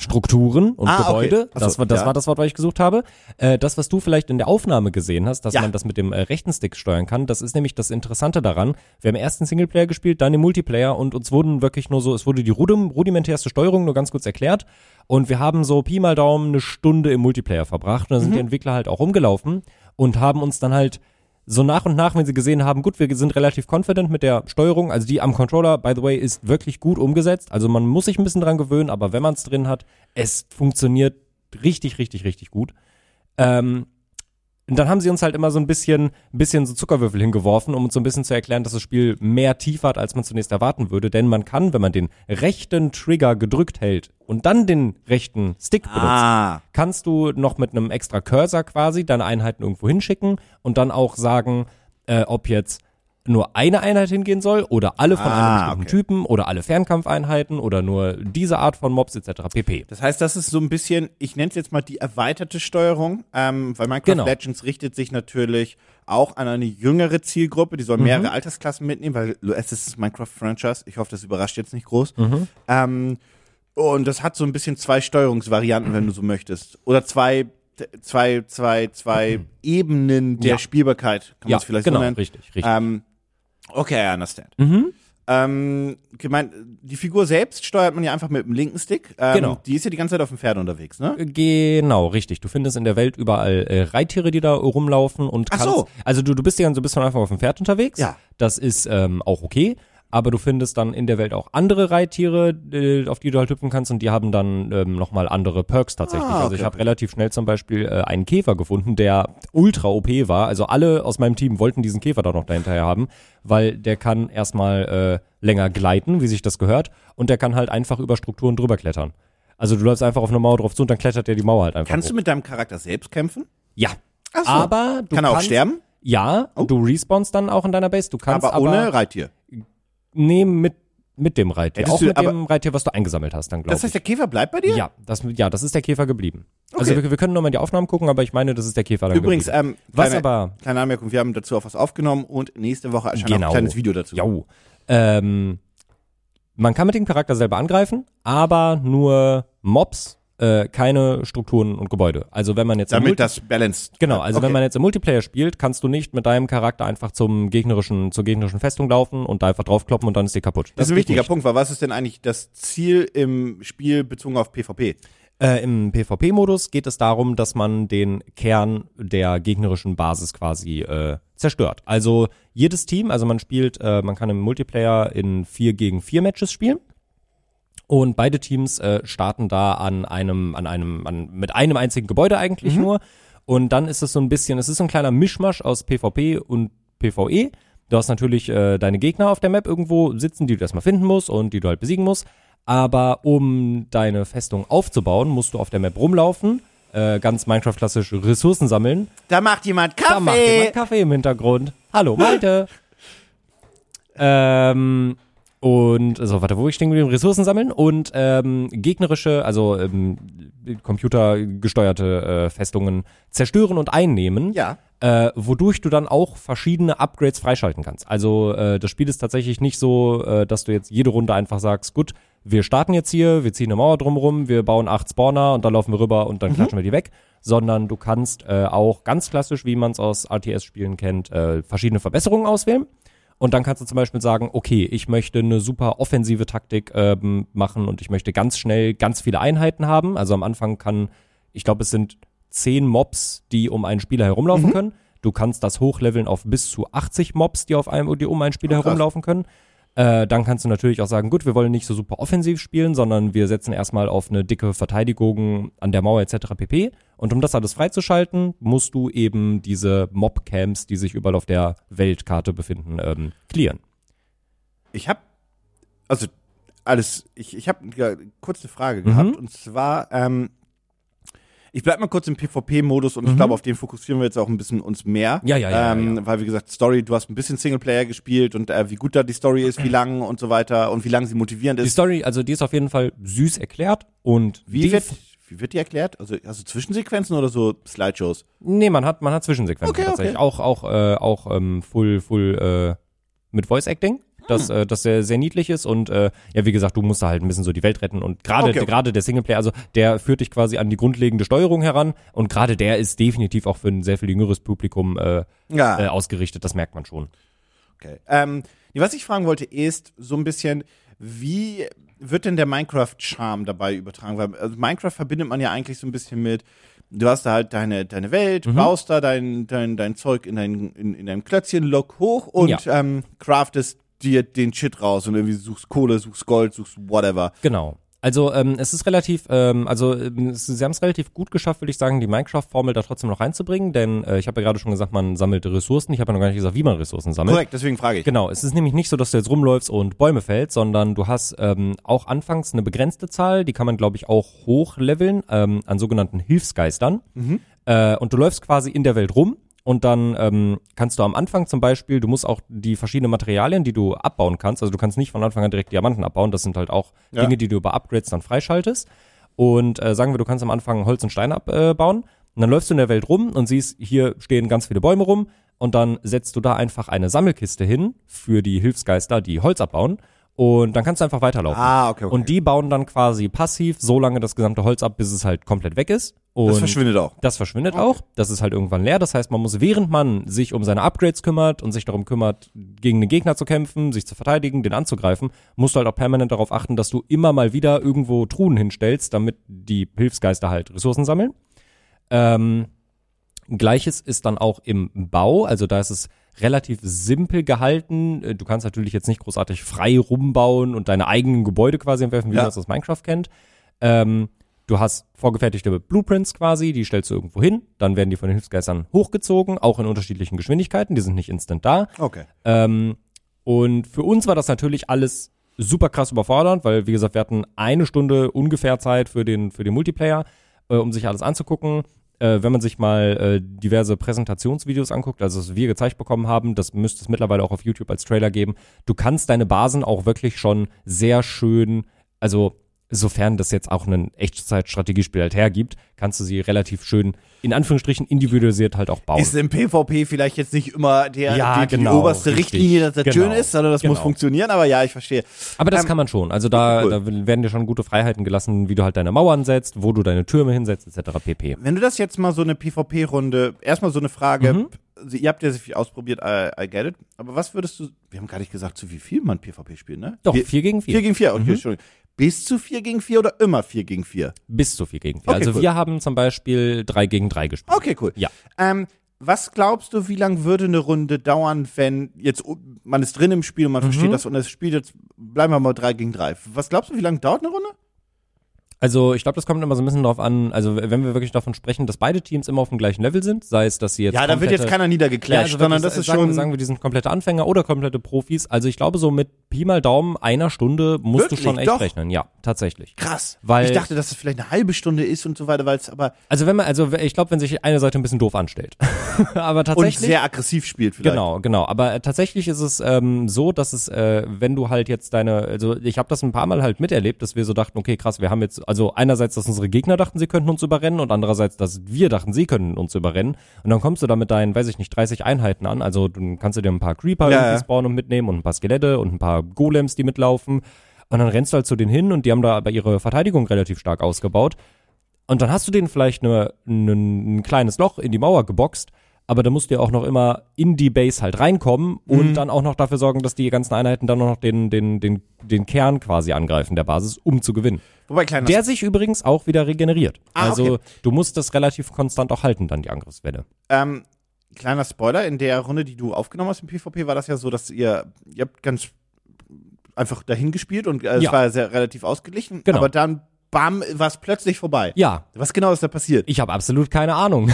Strukturen und Ah, okay. Gebäude. Ach so, das war das ja. war das Wort, was ich gesucht habe. Äh, das, was du vielleicht in der Aufnahme gesehen hast, dass Ja. man das mit dem äh, rechten Stick steuern kann, das ist nämlich das Interessante daran. Wir haben erst den Singleplayer gespielt, dann den Multiplayer und uns wurden wirklich nur so, es wurde die rudim rudimentärste Steuerung nur ganz kurz erklärt und wir haben so Pi mal Daumen eine Stunde im Multiplayer verbracht und da sind Mhm. die Entwickler halt auch rumgelaufen und haben uns dann halt so nach und nach, wenn sie gesehen haben, gut, wir sind relativ confident mit der Steuerung, also die am Controller, by the way, ist wirklich gut umgesetzt. Also man muss sich ein bisschen dran gewöhnen, aber wenn man es drin hat, es funktioniert richtig, richtig, richtig gut. Ähm, und dann haben sie uns halt immer so ein bisschen, ein bisschen so Zuckerwürfel hingeworfen, um uns so ein bisschen zu erklären, dass das Spiel mehr Tiefe hat, als man zunächst erwarten würde. Denn man kann, wenn man den rechten Trigger gedrückt hält und dann den rechten Stick benutzt, Ah, kannst du noch mit einem extra Cursor quasi deine Einheiten irgendwo hinschicken und dann auch sagen, äh, ob jetzt nur eine Einheit hingehen soll oder alle von Ah, einem bestimmten okay. Typen oder alle Fernkampfeinheiten oder nur diese Art von Mobs etc. pp. das heißt, das ist so ein bisschen, ich nenne es jetzt mal die erweiterte Steuerung, ähm, weil Minecraft Genau. Legends richtet sich natürlich auch an eine jüngere Zielgruppe, die soll Mhm. mehrere Altersklassen mitnehmen, weil es ist das Minecraft-Franchise. Ich hoffe, das überrascht jetzt nicht groß. Mhm. Ähm, und das hat so ein bisschen zwei Steuerungsvarianten, wenn du so möchtest. Oder zwei, zwei, zwei, zwei Ebenen der Ja. Spielbarkeit, kann man Ja, es vielleicht genau, so nennen. richtig, richtig. Ähm, okay, I understand. mhm. Ähm, gemeint, die Figur selbst steuert man ja einfach mit dem linken Stick. Ähm, Genau. Die ist ja die ganze Zeit auf dem Pferd unterwegs, ne? Genau, richtig. Du findest in der Welt überall äh, Reittiere, die da rumlaufen und Ach kannst. so. Also du, du bist ja so bist von Anfang auf dem Pferd unterwegs. Ja. Das ist ähm, auch okay. Aber du findest dann in der Welt auch andere Reittiere, äh, auf die du halt hüpfen kannst und die haben dann ähm, nochmal andere Perks tatsächlich. Ah, Also ich okay. habe relativ schnell zum Beispiel äh, einen Käfer gefunden, der ultra OP war. Also alle aus meinem Team wollten diesen Käfer da noch dahinterher haben, weil der kann erstmal äh, länger gleiten, wie sich das gehört, und der kann halt einfach über Strukturen drüber klettern. Also du läufst einfach auf eine Mauer drauf zu und dann klettert der die Mauer halt einfach Kannst du hoch. mit deinem Charakter selbst kämpfen? Ja. Ach so. Aber du Kann er auch kannst, sterben? Ja, du respawnst dann auch in deiner Base. Du kannst Aber aber, ohne Reittier. Nee, mit mit dem Reittier. Hättest auch du- mit dem Reittier, was du eingesammelt hast, dann glaube Das heißt, ich. der Käfer bleibt bei dir? Ja, das, ja, das ist der Käfer geblieben. Also Okay. wir, wir können nochmal die Aufnahmen gucken, aber ich meine, das ist der Käfer dann Übrigens, geblieben. ähm, Was kleine, aber, kleine Anmerkung, wir haben dazu auch was aufgenommen und nächste Woche erscheint Genau. ein kleines Video dazu. jau, ähm, man kann mit dem Charakter selber angreifen, aber nur Mobs, äh, keine Strukturen und Gebäude. Also wenn man jetzt im Damit das balanced. Genau, also Okay. wenn man jetzt im Multiplayer spielt, kannst du nicht mit deinem Charakter einfach zum gegnerischen, zur gegnerischen Festung laufen und da einfach draufkloppen und dann ist die kaputt. Das ist ein wichtiger nicht. Punkt, weil was ist denn eigentlich das Ziel im Spiel bezogen auf PvP? Äh, Im PvP-Modus geht es darum, dass man den Kern der gegnerischen Basis quasi äh, zerstört. Also jedes Team, also man spielt, äh, man kann im Multiplayer in vier gegen vier Matches spielen. Und beide Teams äh, starten da an einem, an einem, an, mit einem einzigen Gebäude eigentlich nur. Und dann ist es so ein bisschen, es ist so ein kleiner Mischmasch aus PvP und PvE. Du hast natürlich äh, deine Gegner auf der Map irgendwo sitzen, die du erstmal finden musst und die du halt besiegen musst. Aber um deine Festung aufzubauen, musst du auf der Map rumlaufen, äh, ganz Minecraft-klassisch Ressourcen sammeln. Da macht jemand Kaffee. Da macht jemand Kaffee im Hintergrund. Hallo, Malte. *laughs* ähm, und, also, warte, wo ich stehen geblieben? Ressourcen sammeln und ähm, gegnerische, also ähm, computergesteuerte äh, Festungen zerstören und einnehmen. Ja. Äh, wodurch du dann auch verschiedene Upgrades freischalten kannst. Also äh, das Spiel ist tatsächlich nicht so, äh, dass du jetzt jede Runde einfach sagst, gut, wir starten jetzt hier, wir ziehen eine Mauer drumherum, wir bauen acht Spawner und dann laufen wir rüber und dann Mhm. klatschen wir die weg. Sondern du kannst äh, auch ganz klassisch, wie man es aus RTS-Spielen kennt, äh, verschiedene Verbesserungen auswählen. Und dann kannst du zum Beispiel sagen, okay, ich möchte eine super offensive Taktik ähm, machen und ich möchte ganz schnell ganz viele Einheiten haben. Also am Anfang kann, ich glaube, es sind zehn Mobs, die um einen Spieler herumlaufen können. Du kannst das hochleveln auf bis zu 80 Mobs, die auf einem, die um einen Spieler krass. herumlaufen können. Äh, dann kannst du natürlich auch sagen, gut, wir wollen nicht so super offensiv spielen, sondern wir setzen erstmal auf eine dicke Verteidigung an der Mauer etc. pp. Und um das alles freizuschalten, musst du eben diese Mob-Camps, die sich überall auf der Weltkarte befinden, ähm, clearen. Ich habe, also alles, ich, ich habe kurz eine Frage Mhm. gehabt und zwar, ähm, ich bleib mal kurz im PvP-Modus und ich glaube, auf den fokussieren wir jetzt auch ein bisschen uns mehr. Mhm. Ja, ja, ja, Ähm, ja, Weil, wie gesagt, Story, du hast ein bisschen Singleplayer gespielt und äh, wie gut da die Story ist, wie lang und so weiter und wie lang sie motivierend Die ist. Story, also die ist auf jeden Fall süß erklärt und Wie die- wird, wie wird die erklärt? Also, hast du Zwischensequenzen oder so Slideshows? Nee, man hat, man hat Zwischensequenzen Okay, tatsächlich. okay. Auch, auch, äh, auch ähm, full, full äh, mit Voice Acting. Das, Hm. äh, das sehr, sehr niedlich ist und äh, ja, wie gesagt, du musst da halt ein bisschen so die Welt retten und gerade Okay, gerade der Singleplayer, also der führt dich quasi an die grundlegende Steuerung heran und gerade der ist definitiv auch für ein sehr viel jüngeres Publikum äh, Ja. äh, ausgerichtet, das merkt man schon. Okay. Ähm, was ich fragen wollte, ist so ein bisschen, wie wird denn der Minecraft-Charme dabei übertragen? Weil also Minecraft verbindet man ja eigentlich so ein bisschen mit, du hast da halt deine, deine Welt, Mhm. baust da dein, dein, dein Zeug in dein, in, in deinem Klötzchen, lock hoch und Ja. ähm, craftest dir den Shit raus und irgendwie suchst Kohle, suchst Gold, suchst whatever. Genau. Also ähm, es ist relativ, ähm, also ähm, sie haben es relativ gut geschafft, würde ich sagen, die Minecraft-Formel da trotzdem noch reinzubringen, denn äh, ich habe ja gerade schon gesagt, man sammelt Ressourcen. Ich habe ja noch gar nicht gesagt, wie man Ressourcen sammelt. Korrekt, deswegen frage ich. Genau, es ist nämlich nicht so, dass du jetzt rumläufst und Bäume fällst, sondern du hast ähm, auch anfangs eine begrenzte Zahl, die kann man, glaube ich, auch hochleveln ähm, an sogenannten Hilfsgeistern. Äh, und du läufst quasi in der Welt rum und dann ähm, kannst du am Anfang zum Beispiel, du musst auch die verschiedenen Materialien, die du abbauen kannst, also du kannst nicht von Anfang an direkt Diamanten abbauen, das sind halt auch Ja. Dinge, die du über Upgrades dann freischaltest. Und äh, sagen wir, du kannst am Anfang Holz und Stein abbauen. Und dann läufst du in der Welt rum und siehst, hier stehen ganz viele Bäume rum. Und dann setzt du da einfach eine Sammelkiste hin für die Hilfsgeister, die Holz abbauen. Und dann kannst du einfach weiterlaufen. Ah, okay, okay. Und die bauen dann quasi passiv so lange das gesamte Holz ab, bis es halt komplett weg ist. Und das verschwindet auch. das verschwindet auch. Das ist halt irgendwann leer. Das heißt, man muss, während man sich um seine Upgrades kümmert und sich darum kümmert, gegen den Gegner zu kämpfen, sich zu verteidigen, den anzugreifen, musst du halt auch permanent darauf achten, dass du immer mal wieder irgendwo Truhen hinstellst, damit die Hilfsgeister halt Ressourcen sammeln. Ähm, Gleiches ist dann auch im Bau. Also da ist es relativ simpel gehalten. Äh, Du kannst natürlich jetzt nicht großartig frei rumbauen und deine eigenen Gebäude quasi entwerfen, wie Ja. man es aus Minecraft kennt. Ähm, du hast vorgefertigte Blueprints quasi, die stellst du irgendwo hin, dann werden die von den Hilfsgeistern hochgezogen, auch in unterschiedlichen Geschwindigkeiten, die sind nicht instant da. Okay. Ähm, und für uns war das natürlich alles super krass überfordernd, weil, wie gesagt, wir hatten eine Stunde ungefähr Zeit für den, für den Multiplayer, äh, um sich alles anzugucken. Äh, wenn man sich mal äh, diverse Präsentationsvideos anguckt, also was wir gezeigt bekommen haben, das müsste es mittlerweile auch auf YouTube als Trailer geben. Du kannst deine Basen auch wirklich schon sehr schön, also sofern das jetzt auch ein Echtzeit-Strategiespiel halt hergibt, kannst du sie relativ schön, in Anführungsstrichen, individualisiert halt auch bauen. Ist im PvP vielleicht jetzt nicht immer der, Ja, die, genau, die oberste richtig. Richtlinie, dass das Genau, schön ist, sondern das muss genau. funktionieren, aber ja, ich verstehe. Aber das Ähm, kann man schon. Also da, cool. da werden dir schon gute Freiheiten gelassen, wie du halt deine Mauern setzt, wo du deine Türme hinsetzt, etc. pp. Wenn du das jetzt mal so eine PvP-Runde, erstmal so eine Frage, Mhm. also ihr habt ja sehr viel ausprobiert, I, I get it, aber was würdest du, wir haben gar nicht gesagt, zu wie viel man PvP spielt, ne? Doch, vier gegen vier. Vier gegen vier, okay, Mhm. Entschuldigung. Bis zu vier gegen vier oder immer vier gegen vier? Bis zu vier gegen vier. Okay, also cool. wir haben zum Beispiel drei gegen drei gespielt. Okay, cool. Ja. Ähm, was glaubst du, wie lang würde eine Runde dauern, wenn jetzt man ist drin im Spiel und man Mhm. versteht das und das Spiel jetzt, bleiben wir mal drei gegen drei. Was glaubst du, wie lange dauert eine Runde? Also ich glaube, das kommt immer so ein bisschen drauf an, also wenn wir wirklich davon sprechen, dass beide Teams immer auf dem gleichen Level sind, sei es, dass sie jetzt Ja, da wird jetzt keiner Ja, niedergeclasht, also sondern das ist sagen, schon. sagen wir, die sind komplette Anfänger oder komplette Profis. Also ich glaube, so mit Pi mal Daumen einer Stunde musst Wirklich? du schon echt Doch? rechnen. Ja, tatsächlich. krass. Weil- ich dachte, dass es vielleicht eine halbe Stunde ist und so weiter, weil es aber Also wenn man, also ich glaube, wenn sich eine Seite ein bisschen doof anstellt. *laughs* Aber und tatsächlich. sehr aggressiv spielt vielleicht. Genau, genau. Aber äh, tatsächlich ist es ähm, so, dass es, äh, wenn du halt jetzt deine, also ich habe das ein paar Mal halt miterlebt, dass wir so dachten, okay, krass, wir haben jetzt, also einerseits, dass unsere Gegner dachten, sie könnten uns überrennen und andererseits, dass wir dachten, sie können uns überrennen. Und dann kommst du da mit deinen, weiß ich nicht, 30 Einheiten an. Also dann kannst du dir ein paar Creeper Ja, irgendwie spawnen und mitnehmen und ein paar Skelette und ein paar Golems, die mitlaufen. Und dann rennst du halt zu denen hin und die haben da aber ihre Verteidigung relativ stark ausgebaut. Und dann hast du denen vielleicht eine, eine, ein kleines Loch in die Mauer geboxt, aber da musst du ja auch noch immer in die Base halt reinkommen und Mhm. dann auch noch dafür sorgen, dass die ganzen Einheiten dann noch den, den, den, den Kern quasi angreifen der Basis, um zu gewinnen. Wobei, kleiner Der sich übrigens auch wieder regeneriert. Ah, also okay. du musst das relativ konstant auch halten, dann die Angriffswelle. Ähm, kleiner Spoiler, in der Runde, die du aufgenommen hast im PvP, war das ja so, dass ihr, ihr habt ganz einfach dahin gespielt und äh, es Ja. war sehr relativ ausgeglichen, Genau. aber dann, bam, war es plötzlich vorbei. Ja, Was genau ist da passiert? ich habe absolut keine Ahnung.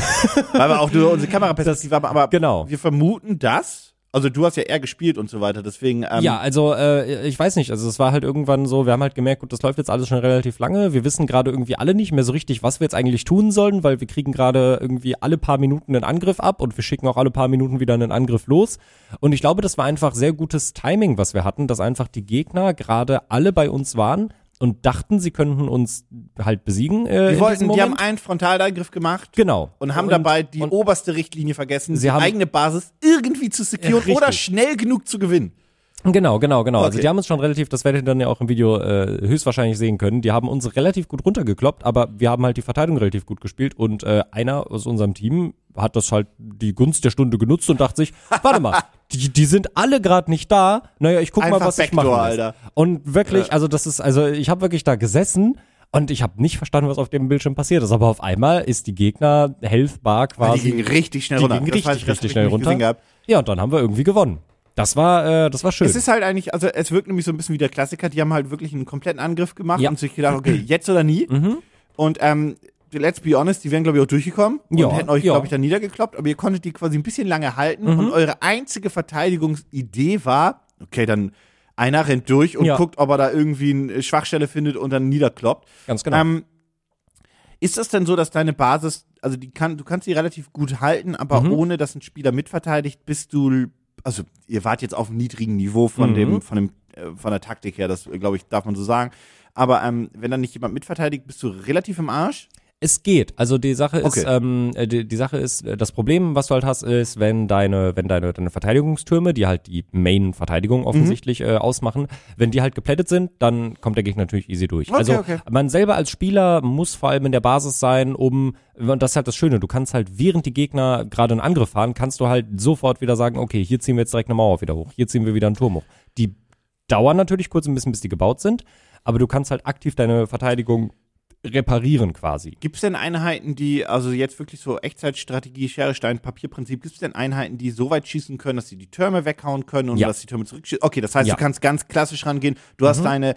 Weil wir auch nur *laughs* unsere Kameraperspektive haben, aber genau. wir vermuten das, also du hast ja eher gespielt und so weiter, deswegen, ähm, ja, also äh, ich weiß nicht, also es war halt irgendwann so, wir haben halt gemerkt, gut, das läuft jetzt alles schon relativ lange. Wir wissen gerade irgendwie alle nicht mehr so richtig, was wir jetzt eigentlich tun sollen, weil wir kriegen gerade irgendwie alle paar Minuten einen Angriff ab und wir schicken auch alle paar Minuten wieder einen Angriff los. Und ich glaube, das war einfach sehr gutes Timing, was wir hatten, dass einfach die Gegner gerade alle bei uns waren und dachten, sie könnten uns halt besiegen. Äh, die wollten, die haben einen Frontalangriff gemacht. genau Und haben dabei die oberste Richtlinie vergessen, Sie die haben- eigene Basis irgendwie zu securen Richtig. oder schnell genug zu gewinnen. Genau, genau, genau. Also Okay. die haben uns schon relativ, das werdet ihr dann ja auch im Video äh, höchstwahrscheinlich sehen können, die haben uns relativ gut runtergekloppt, aber wir haben halt die Verteidigung relativ gut gespielt und äh, einer aus unserem Team hat das halt die Gunst der Stunde genutzt und dachte sich, warte mal, *laughs* die, die sind alle gerade nicht da, naja, ich guck mal, Einfach was ich Backdoor, mache. Alter. Und wirklich, also das ist, also ich habe wirklich da gesessen und ich habe nicht verstanden, was auf dem Bildschirm passiert ist, aber auf einmal ist die Gegner Health Bar Weil quasi die gingen richtig schnell die runter. gingen Das weiß richtig, ich, richtig ich schnell runter. Ja, und dann haben wir irgendwie gewonnen. Das war, äh, das war schön. Es ist halt eigentlich, also es wirkt nämlich so ein bisschen wie der Klassiker, die haben halt wirklich einen kompletten Angriff gemacht Ja. und sich gedacht, okay, jetzt oder nie. Und ähm, let's be honest, die wären, glaube ich, auch durchgekommen und Ja, hätten euch, ja. glaube ich, dann niedergekloppt, aber ihr konntet die quasi ein bisschen lange halten und eure einzige Verteidigungsidee war, okay, dann einer rennt durch und Ja. guckt, ob er da irgendwie eine Schwachstelle findet und dann niederkloppt. Ganz genau. Ähm, ist das denn so, dass deine Basis, also die kann, du kannst sie relativ gut halten, aber Mhm. ohne dass ein Spieler mitverteidigt, bist du, also ihr wart jetzt auf einem niedrigen Niveau von Mhm. dem, von dem, äh, von der Taktik her, das glaube ich, darf man so sagen. Aber ähm, wenn dann nicht jemand mitverteidigt, bist du relativ im Arsch. Es geht. Also die Sache ist, Okay. ähm, äh, die, die Sache ist, äh, das Problem, was du halt hast, ist, wenn deine, wenn deine, deine Verteidigungstürme, die halt die Main-Verteidigung offensichtlich äh, ausmachen, wenn die halt geplättet sind, dann kommt der Gegner natürlich easy durch. Okay, also okay. man selber als Spieler muss vor allem in der Basis sein, um, und das ist halt das Schöne, du kannst halt, während die Gegner gerade einen Angriff fahren, kannst du halt sofort wieder sagen, okay, hier ziehen wir jetzt direkt eine Mauer wieder hoch, hier ziehen wir wieder einen Turm hoch. Die dauern natürlich kurz ein bisschen, bis die gebaut sind, aber du kannst halt aktiv deine Verteidigung reparieren quasi. Gibt es denn Einheiten, die, also jetzt wirklich so Echtzeitstrategie, Schere, Stein, Papierprinzip, gibt es denn Einheiten, die so weit schießen können, dass sie die Türme weghauen können und Ja. dass die Türme zurückschießen? Okay, das heißt, Ja. Mhm. du kannst ganz klassisch rangehen. Du hast deine,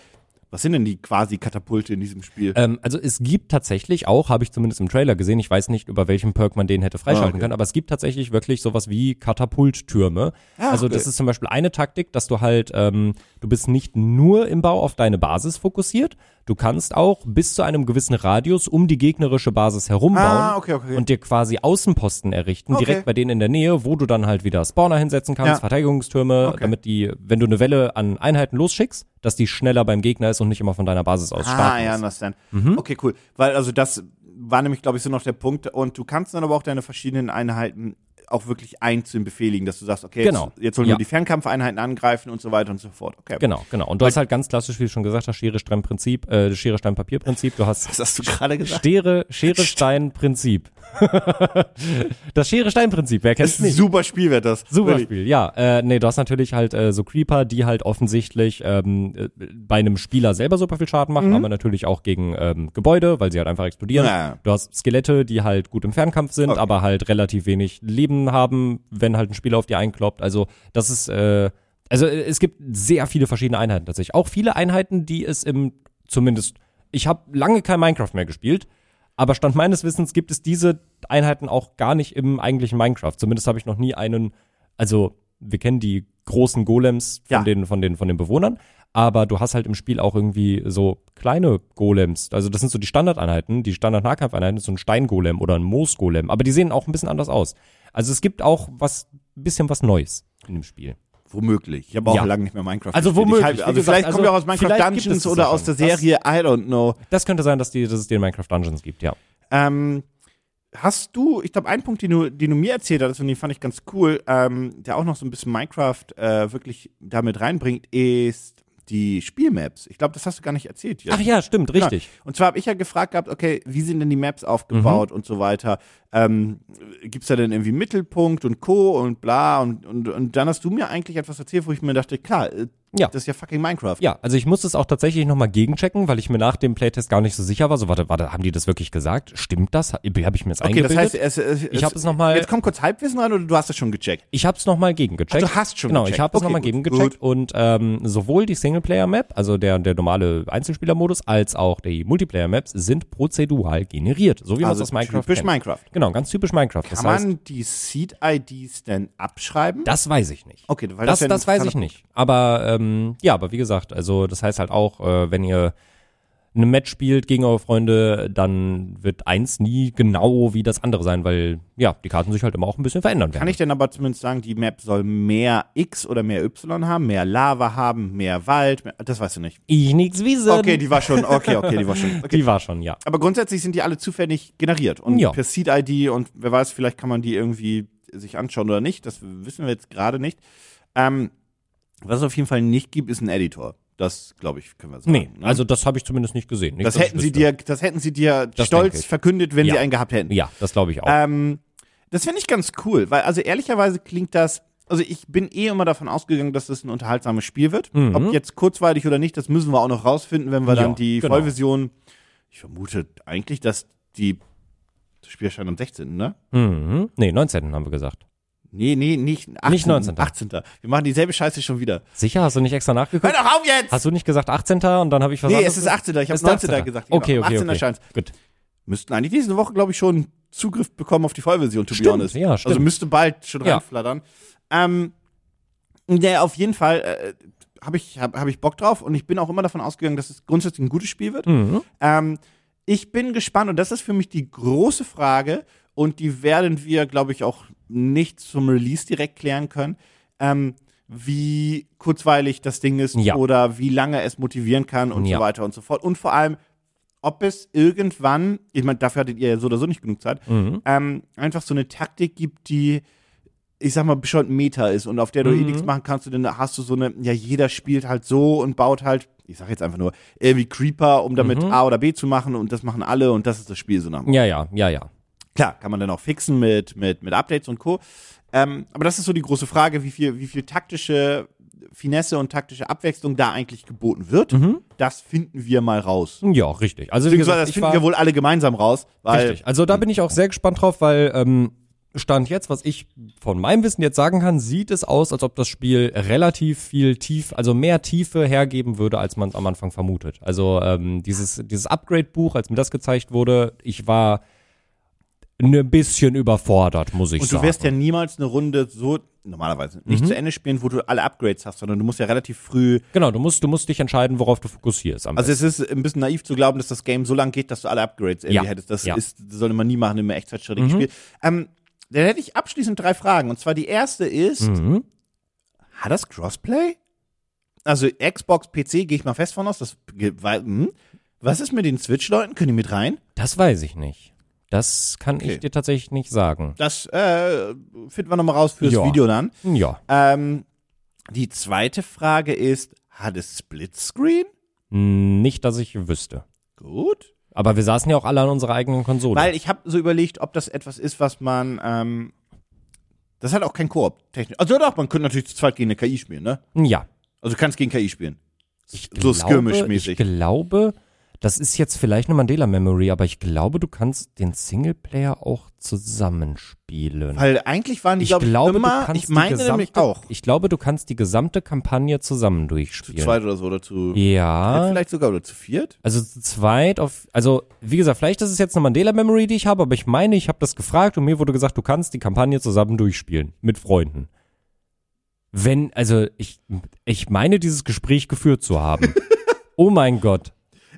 was sind denn die quasi Katapulte in diesem Spiel? Ähm, also es gibt tatsächlich auch, habe ich zumindest im Trailer gesehen, ich weiß nicht, über welchen Perk man den hätte freischalten Ah, okay. können, aber es gibt tatsächlich wirklich sowas wie Katapulttürme. Ah, also okay. das ist zum Beispiel eine Taktik, dass du halt, ähm, du bist nicht nur im Bau auf deine Basis fokussiert, du kannst auch bis zu einem gewissen Radius um die gegnerische Basis herumbauen Ah, okay, okay. und dir quasi Außenposten errichten, Okay. direkt bei denen in der Nähe, wo du dann halt wieder Spawner hinsetzen kannst, Ja. Verteidigungstürme, damit die, wenn du eine Welle an Einheiten losschickst, dass die schneller beim Gegner ist und nicht immer von deiner Basis aus Ah, starten ja, muss. understand. Mhm. Okay, cool. Weil, also das war nämlich, glaube ich, so noch der Punkt. Und du kannst dann aber auch deine verschiedenen Einheiten auch wirklich einzeln befehligen, dass du sagst, okay, Genau. jetzt, jetzt sollen Ja. nur die Fernkampfeinheiten angreifen und so weiter und so fort. Okay. Genau, genau. Und du hast halt ganz klassisch, wie du schon gesagt hast, Schere, Stein, Prinzip, äh, Schere, Stein, Papier Prinzip. Du hast *laughs* Was hast du gerade gesagt? Schere, Schere, Stein, Prinzip. *laughs* das Schere, Stein, Prinzip. Wer kennt Das es ist nicht? super Spiel, wird das. Super. Spiel, ja. Äh, nee, du hast natürlich halt äh, so Creeper, die halt offensichtlich ähm, äh, bei einem Spieler selber super viel Schaden machen, aber natürlich auch gegen ähm, Gebäude, weil sie halt einfach explodieren. Ja. Du hast Skelette, die halt gut im Fernkampf sind, Okay. aber halt relativ wenig Leben haben, wenn halt ein Spieler auf die einkloppt. Also das ist, äh, also äh, es gibt sehr viele verschiedene Einheiten tatsächlich. Auch viele Einheiten, die es im zumindest ich habe lange kein Minecraft mehr gespielt, aber Stand meines Wissens gibt es diese Einheiten auch gar nicht im eigentlichen Minecraft. Zumindest habe ich noch nie einen, also wir kennen die großen Golems von, Ja. den, von, den, von den Bewohnern, aber du hast halt im Spiel auch irgendwie so kleine Golems. Also das sind so die Standardeinheiten, die Standard-Nahkampfeinheiten, so ein Steingolem oder ein Moosgolem, aber die sehen auch ein bisschen anders aus. Also es gibt auch was, ein bisschen was Neues in dem Spiel. Womöglich. Ich habe auch Ja. lange nicht mehr Minecraft Also gespielt. womöglich, Ich wie also gesagt, vielleicht kommt ja auch aus also Minecraft Dungeons oder aus der schon. Das- Serie, I don't know. Das könnte sein, dass, die, dass es den Minecraft Dungeons gibt, ja. Ähm, hast du, ich glaube, einen Punkt, den du, den du mir erzählt hast, und den fand ich ganz cool, ähm, der auch noch so ein bisschen Minecraft äh, wirklich damit reinbringt, ist die Spielmaps. Ich glaube, das hast du gar nicht erzählt. Jetzt. Ach ja, stimmt, richtig. Und zwar habe ich ja gefragt gehabt, okay, wie sind denn die Maps aufgebaut Mhm. und so weiter? Ähm, Gibt es da denn irgendwie Mittelpunkt und Co. und bla? Und, und, und dann hast du mir eigentlich etwas erzählt, wo ich mir dachte, klar, äh, Ja. das ist ja fucking Minecraft. Ja, also ich musste es auch tatsächlich nochmal gegenchecken, weil ich mir nach dem Playtest gar nicht so sicher war. So, warte, warte, haben die das wirklich gesagt? Stimmt das? Habe ich mir jetzt Okay, das eingebildet? heißt, es, es, ich habe es nochmal, Jetzt kommt kurz Halbwissen rein oder du hast es schon gecheckt? ich habe es nochmal gegengecheckt. Ach, du hast schon Genau, gecheckt. ich habe es Okay, nochmal gegengecheckt und ähm, sowohl die Singleplayer-Map, also der, der normale Einzelspieler-Modus, als auch die Multiplayer-Maps sind prozedural generiert, so wie man es Also aus Minecraft typisch kennt. Minecraft. Genau, ganz typisch Minecraft. Kann das heißt, man die Seed-IDs denn abschreiben? das weiß ich nicht. okay, weil Das, das, das, ja weiß ich nicht. Aber ähm, ja, aber wie gesagt, also das heißt halt auch, äh, wenn ihr eine Match spielt gegen eure Freunde, dann wird eins nie genau wie das andere sein, weil ja, die Karten sich halt immer auch ein bisschen verändern werden. Kann ich denn aber zumindest sagen, die Map soll mehr X oder mehr Y haben, mehr Lava haben, mehr Wald? Mehr, das weißt du nicht. ich nix wissen. Okay, die war schon, okay, okay, die war schon. *laughs* Okay. die war schon, ja. Aber grundsätzlich sind die alle zufällig generiert und Ja. per Seed-ID und wer weiß, vielleicht kann man die irgendwie sich anschauen oder nicht. Das wissen wir jetzt gerade nicht. Ähm, was es auf jeden Fall nicht gibt, ist ein Editor. Das, glaube ich, können wir sagen. Nee, ne? also das habe ich zumindest nicht gesehen. Nicht, das hätten sie dir, das hätten sie dir Das stolz verkündet, wenn Ja. sie einen gehabt hätten. Ja, das glaube ich auch. Ähm, das finde ich ganz cool, weil also ehrlicherweise klingt das, also ich bin eh immer davon ausgegangen, dass das ein unterhaltsames Spiel wird. Mhm. Ob jetzt kurzweilig oder nicht, das müssen wir auch noch rausfinden, wenn wir Ja, dann die genau. Vollversion, ich vermute eigentlich, dass die, das Spiel erscheint am 16., ne? mhm. Nee, 19. haben wir gesagt. Nee, nee, nicht 18. Nicht 19.. 18. Wir machen dieselbe Scheiße schon wieder. Sicher, hast du nicht extra Hör nachgeguckt? doch auf jetzt! Hast du nicht gesagt 18. und dann habe ich was nee, es ist 18. Ich habe Ist 19. 18.. gesagt. Genau. Okay, Am okay, 18. okay. erscheint's. Gut. Müssten eigentlich diese Woche, glaube ich, schon Zugriff bekommen auf die Vollversion, to be Stimmt, honest. ja, stimmt. Also müsste bald schon Ja. reinflattern. Ähm, der auf jeden Fall äh, habe ich, hab, hab ich Bock drauf und ich bin auch immer davon ausgegangen, dass es grundsätzlich ein gutes Spiel wird. Mhm. Ähm, ich bin gespannt und das ist für mich die große Frage und die werden wir, glaube ich, auch nicht zum Release direkt klären können. Ähm, wie kurzweilig das Ding ist Ja. oder wie lange es motivieren kann und Ja. so weiter und so fort. Und vor allem, ob es irgendwann, ich meine, dafür hattet ihr ja so oder so nicht genug Zeit, Mhm. ähm, einfach so eine Taktik gibt, die, ich sag mal, bescheuert Meta ist und auf der du eh Mhm. nichts machen kannst, und dann hast du so eine, ja, jeder spielt halt so und baut halt, ich sag jetzt einfach nur, irgendwie Creeper, um damit Mhm. A oder B zu machen und das machen alle und das ist das Spiel so nach. Ja, ja, ja, ja. Klar, kann man dann auch fixen mit, mit, mit Updates und Co. Ähm, aber das ist so die große Frage, wie viel, wie viel taktische Finesse und taktische Abwechslung da eigentlich geboten wird. Mhm. Das finden wir mal raus. Ja, richtig. Also wie gesagt, das finden wir wohl alle gemeinsam raus, weil Richtig. Also da bin ich auch sehr gespannt drauf, weil ähm, Stand jetzt, was ich von meinem Wissen jetzt sagen kann, sieht es aus, als ob das Spiel relativ viel tief, also mehr Tiefe hergeben würde, als man es am Anfang vermutet. Also ähm, dieses, dieses Upgrade-Buch, als mir das gezeigt wurde, ich war ein bisschen überfordert, muss ich Und du sagen. wirst ja niemals eine Runde so, normalerweise, nicht Mhm. zu Ende spielen, wo du alle Upgrades hast, sondern du musst ja relativ früh. genau, du musst, du musst dich entscheiden, worauf du fokussierst. Also es ist ein bisschen naiv zu glauben, dass das Game so lang geht, dass du alle Upgrades irgendwie Ja. hättest. Das Ja. ist, das sollte man nie machen im Echtzeitstrategiespiel. Mhm. Ähm, dann hätte ich abschließend drei Fragen. Und zwar die erste ist, Mhm. hat das Crossplay? Also Xbox, PC, gehe ich mal fest von aus. Das, weil, hm? Was ist mit den Switch-Leuten? Können die mit rein? Das weiß ich nicht. Das kann Okay. ich dir tatsächlich nicht sagen. Das äh, finden wir nochmal raus fürs Ja. Video dann. Ja. Ähm, die zweite Frage ist, hat es Splitscreen? Nicht, dass ich wüsste. Gut. Aber wir saßen ja auch alle an unserer eigenen Konsole. Weil ich habe so überlegt, ob das etwas ist, was man, ähm, das hat auch kein Koop technisch. Also doch, man könnte natürlich zu zweit gegen eine KI spielen, ne? ja. Also du kannst gegen KI spielen. Ich so skirmish-mäßig. Ich glaube, Das ist jetzt vielleicht eine Mandela-Memory, aber ich glaube, du kannst den Singleplayer auch zusammenspielen. Weil eigentlich waren die, ich glaub glaube, immer, ich meine gesamte, nämlich auch. Ich glaube, du kannst die gesamte Kampagne zusammen Zu durchspielen. zweit oder so, oder zu, Ja. vielleicht sogar, oder zu viert. Also zu zweit auf, also wie gesagt, vielleicht ist es jetzt eine Mandela-Memory, die ich habe, aber ich meine, ich habe das gefragt und mir wurde gesagt, du kannst die Kampagne zusammen durchspielen mit Freunden. Wenn, also ich, ich meine, dieses Gespräch geführt zu haben. *laughs* oh mein Gott.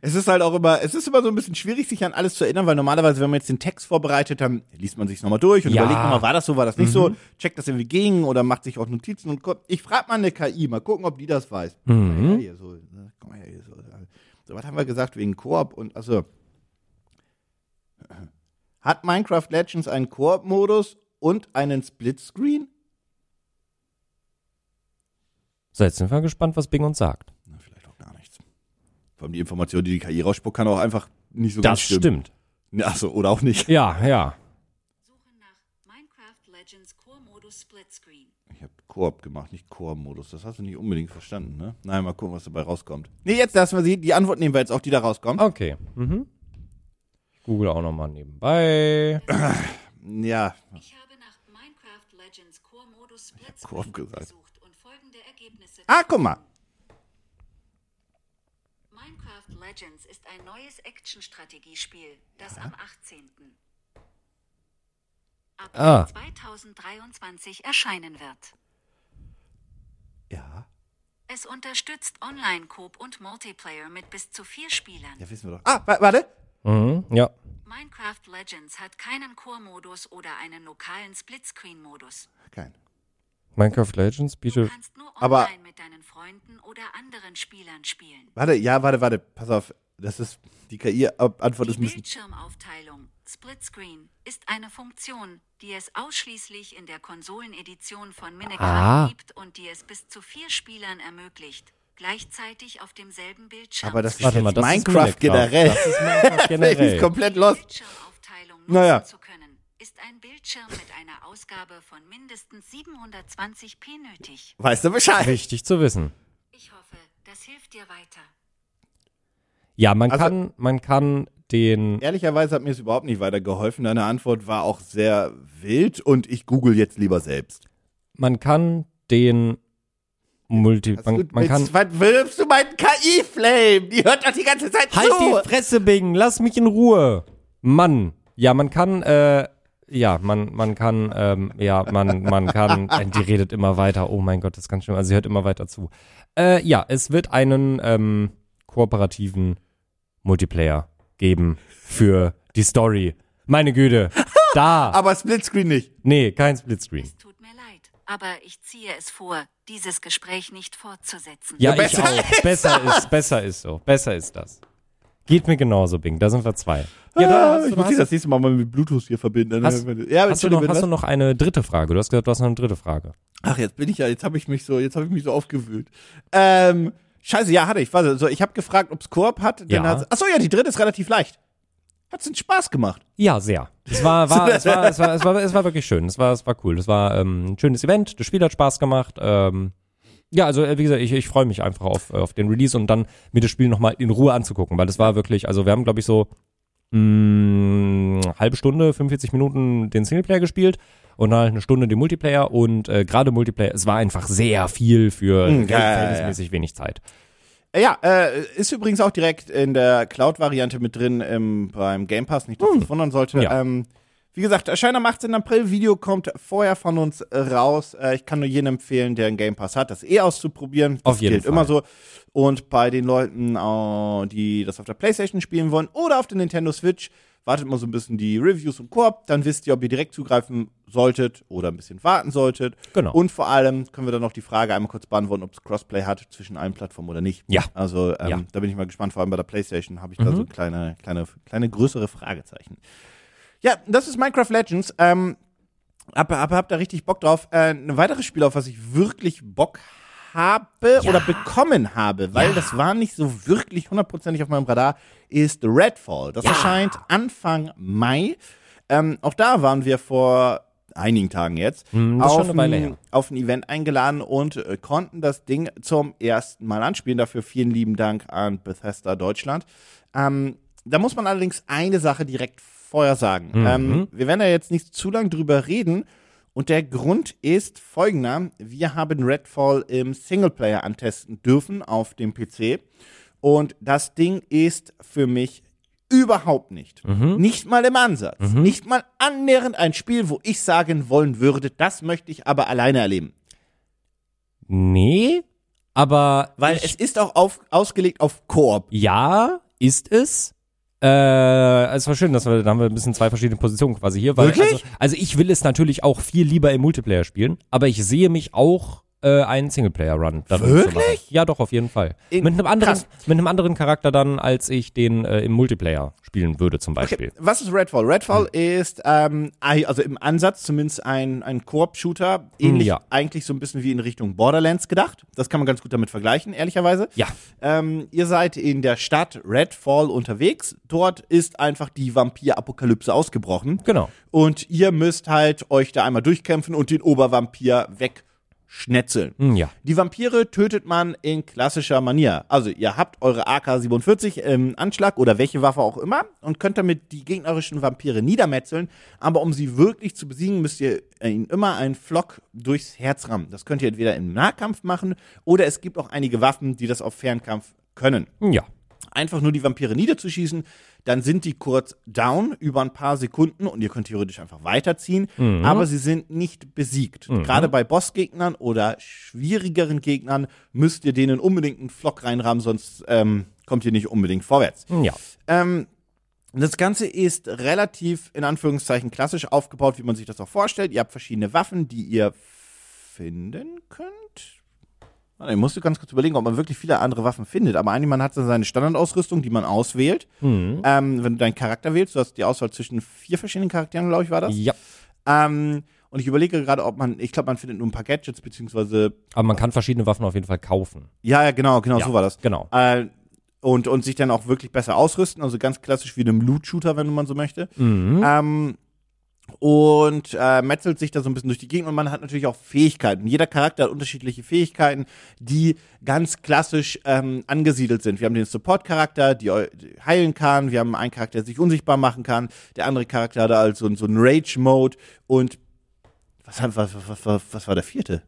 Es ist halt auch immer, es ist immer so ein bisschen schwierig, sich an alles zu erinnern, weil normalerweise, wenn man jetzt den Text vorbereitet, dann liest man sich nochmal durch und Ja. überlegt nochmal, war das so, war das nicht so, checkt das irgendwie gegen oder macht sich auch Notizen und guckt. Ich frage mal eine KI, mal gucken, ob die das weiß. Mhm. Ja, hier so, ne, komm mal her, hier so. So, was haben wir gesagt wegen Koop und, also. Hat Minecraft Legends einen Koop-Modus und einen Splitscreen? So, jetzt sind wir gespannt, was Bing uns sagt. Na, vielleicht auch gar nichts. Vor allem die Information, die die KI rausspuckt, kann auch einfach nicht so ganz Das stimmen. stimmt. Achso, oder auch nicht. Ja, ja. Suche nach Minecraft Legends Core Modus Splitscreen. Ich habe Koop gemacht, nicht Koop-Modus. Das hast du nicht unbedingt verstanden, ne? Nein, mal gucken, was dabei rauskommt. Nee, jetzt lassen wir sie. Die Antwort nehmen wir jetzt auch, die da rauskommt. Okay. Mhm. Ich google auch nochmal nebenbei. *clears throat* Ja, Ich habe nach Minecraft Legends Core Modus Splitscreen Koop gesagt. gesucht und folgende Ergebnisse. Ah, guck mal. Minecraft Legends ist ein neues Action-Strategiespiel, das am 18. April Ah. 2023 erscheinen wird. Ja, Es unterstützt Online-Coop und Multiplayer mit bis zu vier Spielern. ja, wissen wir doch. Ah, wa- warte. Mhm. Ja. Minecraft Legends hat keinen Core-Modus oder einen lokalen Splitscreen-Modus. Kein. Minecraft Legends Du bietet. kannst nur Aber- online mit deinen Freunden oder anderen Spielern spielen. Warte, ja, warte, warte. Pass auf. Das ist, die KI-Antwort ist bisschen. Bildschirmaufteilung Splitscreen ist eine Funktion, die es ausschließlich in der Konsolenedition von Ah. Minecraft gibt und die es bis zu vier Spielern ermöglicht, gleichzeitig auf demselben Bildschirm Aber das zu ist Warte mal, das Minecraft ist Minecraft. generell. Das ist Minecraft *laughs* Ich generell. komplett lost. Naja. zu können, ist ein Bildschirm mit einer Ausgabe von mindestens 720p nötig. Weißt du Bescheid? Wichtig zu wissen. Ich hoffe, das hilft dir weiter. Ja, man Also- kann, man kann den. Ehrlicherweise hat mir es überhaupt nicht weitergeholfen. Deine Antwort war auch sehr wild und ich google jetzt lieber selbst. Man kann den Multi. Man, du, man kann. was wirfst du meinen KI-Flame? Die hört doch die ganze Zeit Halt zu. die Fresse, Bing, lass mich in Ruhe. Mann. Ja, man kann, äh, ja, man, man kann, ähm, ja, man, man kann, äh, *laughs* die redet immer weiter. Oh mein Gott, das ist ganz schlimm. Also sie hört immer weiter zu. Äh, ja, es wird einen, ähm, kooperativen Multiplayer geben für die Story. Meine Güte. *laughs* Da. Aber Splitscreen nicht. Nee, kein Splitscreen. Es tut mir leid, aber ich ziehe es vor, dieses Gespräch nicht fortzusetzen. Ja, Ja, ich besser auch. *laughs* Besser ist, besser ist so. Besser ist das. Geht mir genauso, Bing. Da sind wir zwei. Ja, da hast ich du, muss hast das nächste Mal mal mit Bluetooth hier verbinden. Hast- ja, Hast du, noch, Entschuldigung, hast du noch eine dritte Frage? Du hast gesagt, du hast noch eine dritte Frage. Ach, jetzt bin ich ja, jetzt habe ich mich so, jetzt habe ich mich so aufgewühlt. Ähm, scheiße, ja, hatte ich. Warte, so, ich habe gefragt, ob's Koop hat. Dann Ja. hat's- Ach so, ja, die dritte ist relativ leicht. Hat's den Spaß gemacht. Ja, sehr. Es war, war, *laughs* es war, es war, es war, es war wirklich schön. Es war, es war cool. Es war ähm, ein schönes Event. Das Spiel hat Spaß gemacht. Ähm, ja, also äh, wie gesagt, ich, ich freue mich einfach auf, auf den Release und dann mir das Spiel nochmal in Ruhe anzugucken, weil das war wirklich, also wir haben, glaube ich, so mh, halbe Stunde, 45 Minuten den Singleplayer gespielt und dann halt eine Stunde den Multiplayer und äh, gerade Multiplayer, es war einfach sehr viel für Mm, ja, ja, ja. verhältnismäßig wenig Zeit. Äh, Ja, äh, ist übrigens auch direkt in der Cloud-Variante mit drin im, beim Game Pass, nicht, dass das wundern sollte. Ja. Ähm, wie gesagt, erscheint am 18. April, Video kommt vorher von uns äh, raus. Äh, ich kann nur jedem empfehlen, der einen Game Pass hat, das eh auszuprobieren. Das Auf jeden gilt Fall. immer so. Und bei den Leuten, äh, die das auf der Playstation spielen wollen oder auf der Nintendo Switch, wartet mal so ein bisschen die Reviews und Koop, dann wisst ihr, ob ihr direkt zugreifen solltet oder ein bisschen warten solltet. Genau. Und vor allem können wir dann noch die Frage einmal kurz beantworten, ob es Crossplay hat zwischen allen Plattformen oder nicht. Ja. Also ähm, Ja. Mhm. da bin ich mal gespannt, vor allem bei der PlayStation habe ich da so kleine, kleine, kleine größere Fragezeichen. Ja, das ist Minecraft Legends. Ähm, hab, hab, hab da richtig Bock drauf. Äh, ein weiteres Spiel, auf was ich wirklich Bock habe oder bekommen habe, weil das war nicht so wirklich hundertprozentig auf meinem Radar, ist Redfall. Das erscheint Anfang Mai. Ähm, auch da waren wir vor einigen Tagen jetzt, Hm, auf, ein, auf ein Event eingeladen und äh, konnten das Ding zum ersten Mal anspielen. Dafür vielen lieben Dank an Bethesda Deutschland. Ähm, da muss man allerdings eine Sache direkt vorher sagen. Mhm. Ähm, wir werden da jetzt nicht zu lang drüber reden. Und der Grund ist folgender. Wir haben Redfall im Singleplayer antesten dürfen auf dem PC. Und das Ding ist für mich überhaupt nicht. Mhm. Nicht mal im Ansatz. Nicht mal annähernd ein Spiel, wo ich sagen wollen würde, das möchte ich aber alleine erleben. Nee, aber Weil es ist auch auf, ausgelegt auf Koop. ja, ist es. Äh, es war schön, dass wir, da haben wir ein bisschen zwei verschiedene Positionen quasi hier. Weil, Wirklich? Also, also ich will es natürlich auch viel lieber im Multiplayer spielen, aber ich sehe mich auch äh, einen Singleplayer-Run. Wirklich? Ja, doch, auf jeden Fall. In- mit einem anderen, krass. mit einem anderen Charakter dann, als ich den äh, im Multiplayer spielen würde, zum Beispiel. Okay, was ist Redfall? Redfall Hm. ist ähm, also im Ansatz zumindest ein, ein Koop-Shooter, ähnlich ja. eigentlich so ein bisschen wie in Richtung Borderlands gedacht. Das kann man ganz gut damit vergleichen, ehrlicherweise. Ja. Ähm, ihr seid in der Stadt Redfall unterwegs. Dort ist einfach die Vampir-Apokalypse ausgebrochen. Genau. Und ihr müsst halt euch da einmal durchkämpfen und den Obervampir wegschnetzeln. Hm, Ja. Die Vampire tötet man in klassischer Manier. Also ihr habt eure AK-47 im Anschlag oder welche Waffe auch immer und könnt damit die gegnerischen Vampire niedermetzeln. Aber um sie wirklich zu besiegen, müsst ihr ihnen immer einen Flock durchs Herz rammen. Das könnt ihr entweder im Nahkampf machen oder es gibt auch einige Waffen, die das auf Fernkampf können Hm, Ja. Einfach nur die Vampire niederzuschießen, dann sind die kurz down über ein paar Sekunden und ihr könnt theoretisch einfach weiterziehen, aber sie sind nicht besiegt. Gerade bei Bossgegnern oder schwierigeren Gegnern müsst ihr denen unbedingt einen Flock reinrahmen, sonst ähm, kommt ihr nicht unbedingt vorwärts. Ja. Ähm, das Ganze ist relativ, in Anführungszeichen, klassisch aufgebaut, wie man sich das auch vorstellt. Ihr habt verschiedene Waffen, die ihr finden könnt. Ich musste ganz kurz überlegen, ob man wirklich viele andere Waffen findet. Aber eigentlich, man hat so seine Standardausrüstung, die man auswählt. Mhm. Ähm, wenn du deinen Charakter wählst, du hast die Auswahl zwischen vier verschiedenen Charakteren, glaube ich, war das. Ja. Ähm, und ich überlege gerade, ob man, ich glaube, man findet nur ein paar Gadgets, beziehungsweise, Aber man kann verschiedene Waffen auf jeden Fall kaufen. ja, ja, genau, genau, Ja, so war das. Genau. Äh, und, und sich dann auch wirklich besser ausrüsten, also ganz klassisch wie in einem Loot-Shooter, wenn man so möchte. Mhm. Ähm, und äh, metzelt sich da so ein bisschen durch die Gegend und man hat natürlich auch Fähigkeiten. Jeder Charakter hat unterschiedliche Fähigkeiten, die ganz klassisch ähm, angesiedelt sind. Wir haben den Support-Charakter, die heilen kann. Wir haben einen Charakter, der sich unsichtbar machen kann. Der andere Charakter hat also so einen Rage-Mode. Und was, was, was, was war der vierte?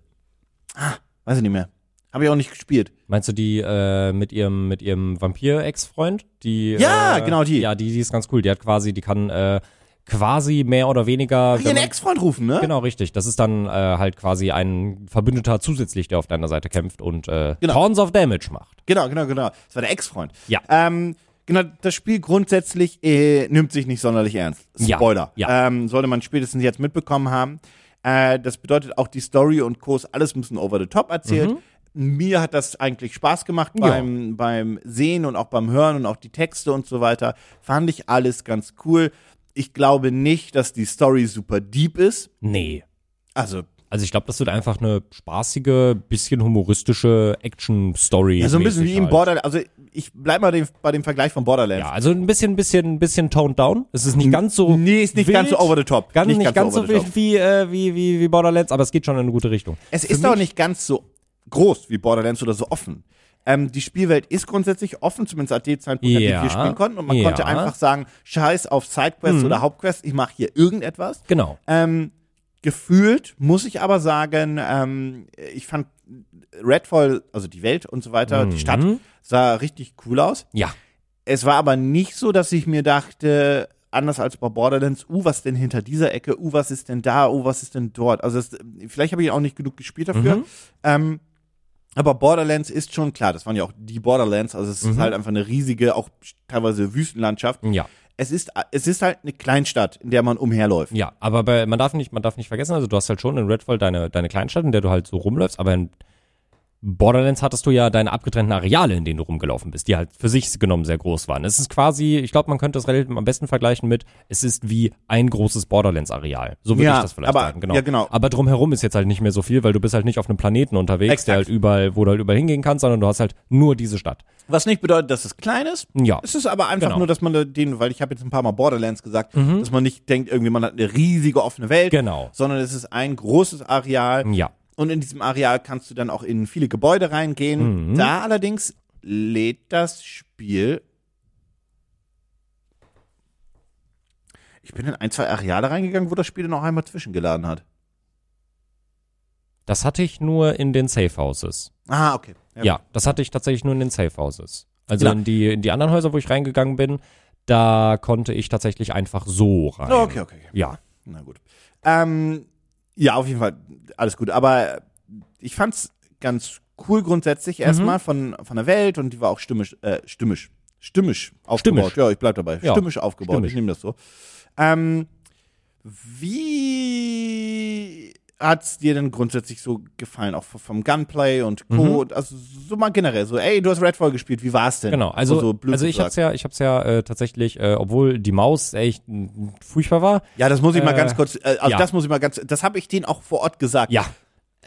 Ah, weiß ich nicht mehr. Habe ich auch nicht gespielt. Meinst du die äh, mit ihrem mit ihrem Vampir-Ex-Freund? Die Ja, äh, genau die. Ja, die, die ist ganz cool. Die hat quasi, die kann äh, quasi mehr oder weniger. Ihren Ex-Freund rufen, ne? Genau, richtig. Das ist dann äh, halt quasi ein Verbündeter zusätzlich, der auf deiner Seite kämpft und äh, Genau. Tons of Damage macht. Genau, genau, genau. Das war der Ex-Freund. Ja. Ähm, genau, das Spiel grundsätzlich äh, nimmt sich nicht sonderlich ernst. Ja, Spoiler. ja. Ähm, sollte man spätestens jetzt mitbekommen haben. Äh, das bedeutet auch die Story und Kurs, alles ein bisschen over the top erzählt. Mir hat das eigentlich Spaß gemacht Mhm. Ja. beim, beim Sehen und auch beim Hören und auch die Texte und so weiter. Fand ich alles ganz cool. Ich glaube nicht, dass die Story super deep ist. Nee. Also, Also ich glaube, das wird einfach eine spaßige, bisschen humoristische Action-Story. ja, so ein bisschen wie mäßig im halt. Borderlands. Also, ich bleib mal dem, bei dem Vergleich von Borderlands. Ja, also ein bisschen, bisschen, bisschen toned down. Es ist nicht ganz so. Nee, ist nicht wild, ganz so over the top. Ganz, nicht, ganz, so over the top. wild wie, äh, wie, wie, wie Borderlands, aber es geht schon in eine gute Richtung. Es ist auch nicht ganz so groß wie Borderlands oder so offen. Ähm, die Spielwelt ist grundsätzlich offen, zumindest an dem Zeitpunkt, an dem Ja, wir spielen konnten. Und man ja. konnte einfach sagen, scheiß auf Sidequests oder Hauptquests, ich mache hier irgendetwas. Genau. Ähm, gefühlt muss ich aber sagen, ähm, ich fand Redfall, also die Welt und so weiter, die Stadt, sah richtig cool aus. Ja. Es war aber nicht so, dass ich mir dachte, anders als bei Borderlands, uh, was denn hinter dieser Ecke, uh, was ist denn da, uh, was ist denn dort. Also es, vielleicht habe ich auch nicht genug gespielt dafür. Ähm, aber Borderlands ist schon klar, das waren ja auch die Borderlands, also es ist halt einfach eine riesige, auch teilweise Wüstenlandschaft. Ja. Es ist, es ist halt eine Kleinstadt, in der man umherläuft. Ja, aber bei, man darf nicht, man darf nicht vergessen, also du hast halt schon in Redfall deine, deine Kleinstadt, in der du halt so rumläufst, aber in Borderlands hattest du ja deine abgetrennten Areale, in denen du rumgelaufen bist, die halt für sich genommen sehr groß waren. Es ist quasi, ich glaube, man könnte das relativ am besten vergleichen mit, es ist wie ein großes Borderlands-Areal. So würde Ja, ich das vielleicht aber- sagen, genau. ja, genau. Aber drumherum ist jetzt halt nicht mehr so viel, weil du bist halt nicht auf einem Planeten unterwegs, Exakt. der halt überall, wo du halt überall hingehen kannst, sondern du hast halt nur diese Stadt. Was nicht bedeutet, dass es klein ist. Ja. Es ist aber einfach Genau. Mhm. nur, dass man den, weil ich habe jetzt ein paar Mal Borderlands gesagt, dass man nicht denkt, irgendwie man hat eine riesige offene Welt, Genau. sondern es ist ein großes Areal. Ja. Und in diesem Areal kannst du dann auch in viele Gebäude reingehen. Mhm. Da allerdings lädt das Spiel. Ich bin in ein, zwei Areale reingegangen, wo das Spiel dann auch einmal zwischengeladen hat. Das hatte ich nur in den Safe Houses. Ah, okay. Ja, das hatte ich tatsächlich nur in den Safe Houses. Also Genau. in die, in die anderen Häuser, wo ich reingegangen bin, da konnte ich tatsächlich einfach so rein. Oh, okay, okay. okay. Ja. Na gut. Ähm, ja, auf jeden Fall alles gut. Aber ich fand's ganz cool grundsätzlich erstmal von, von der Welt und die war auch stimmisch, äh, stimmisch, stimmisch aufgebaut. Stimmisch. Ja, ich bleib dabei. Ja, Stimmisch aufgebaut. stimmisch. Ich nehme das so. Ähm, wie hat's dir denn grundsätzlich so gefallen, auch vom Gunplay und Co. Also so mal generell, so, ey, du hast Redfall gespielt, wie war's denn? Mhm. Genau, also, so blöd also ich gesagt. hab's ja, ich hab's ja äh, tatsächlich, äh, obwohl die Maus echt furchtbar war. Ja, das muss ich mal Äh, ganz kurz, äh, also ja. das muss ich mal ganz, das habe ich denen auch vor Ort gesagt. Ja.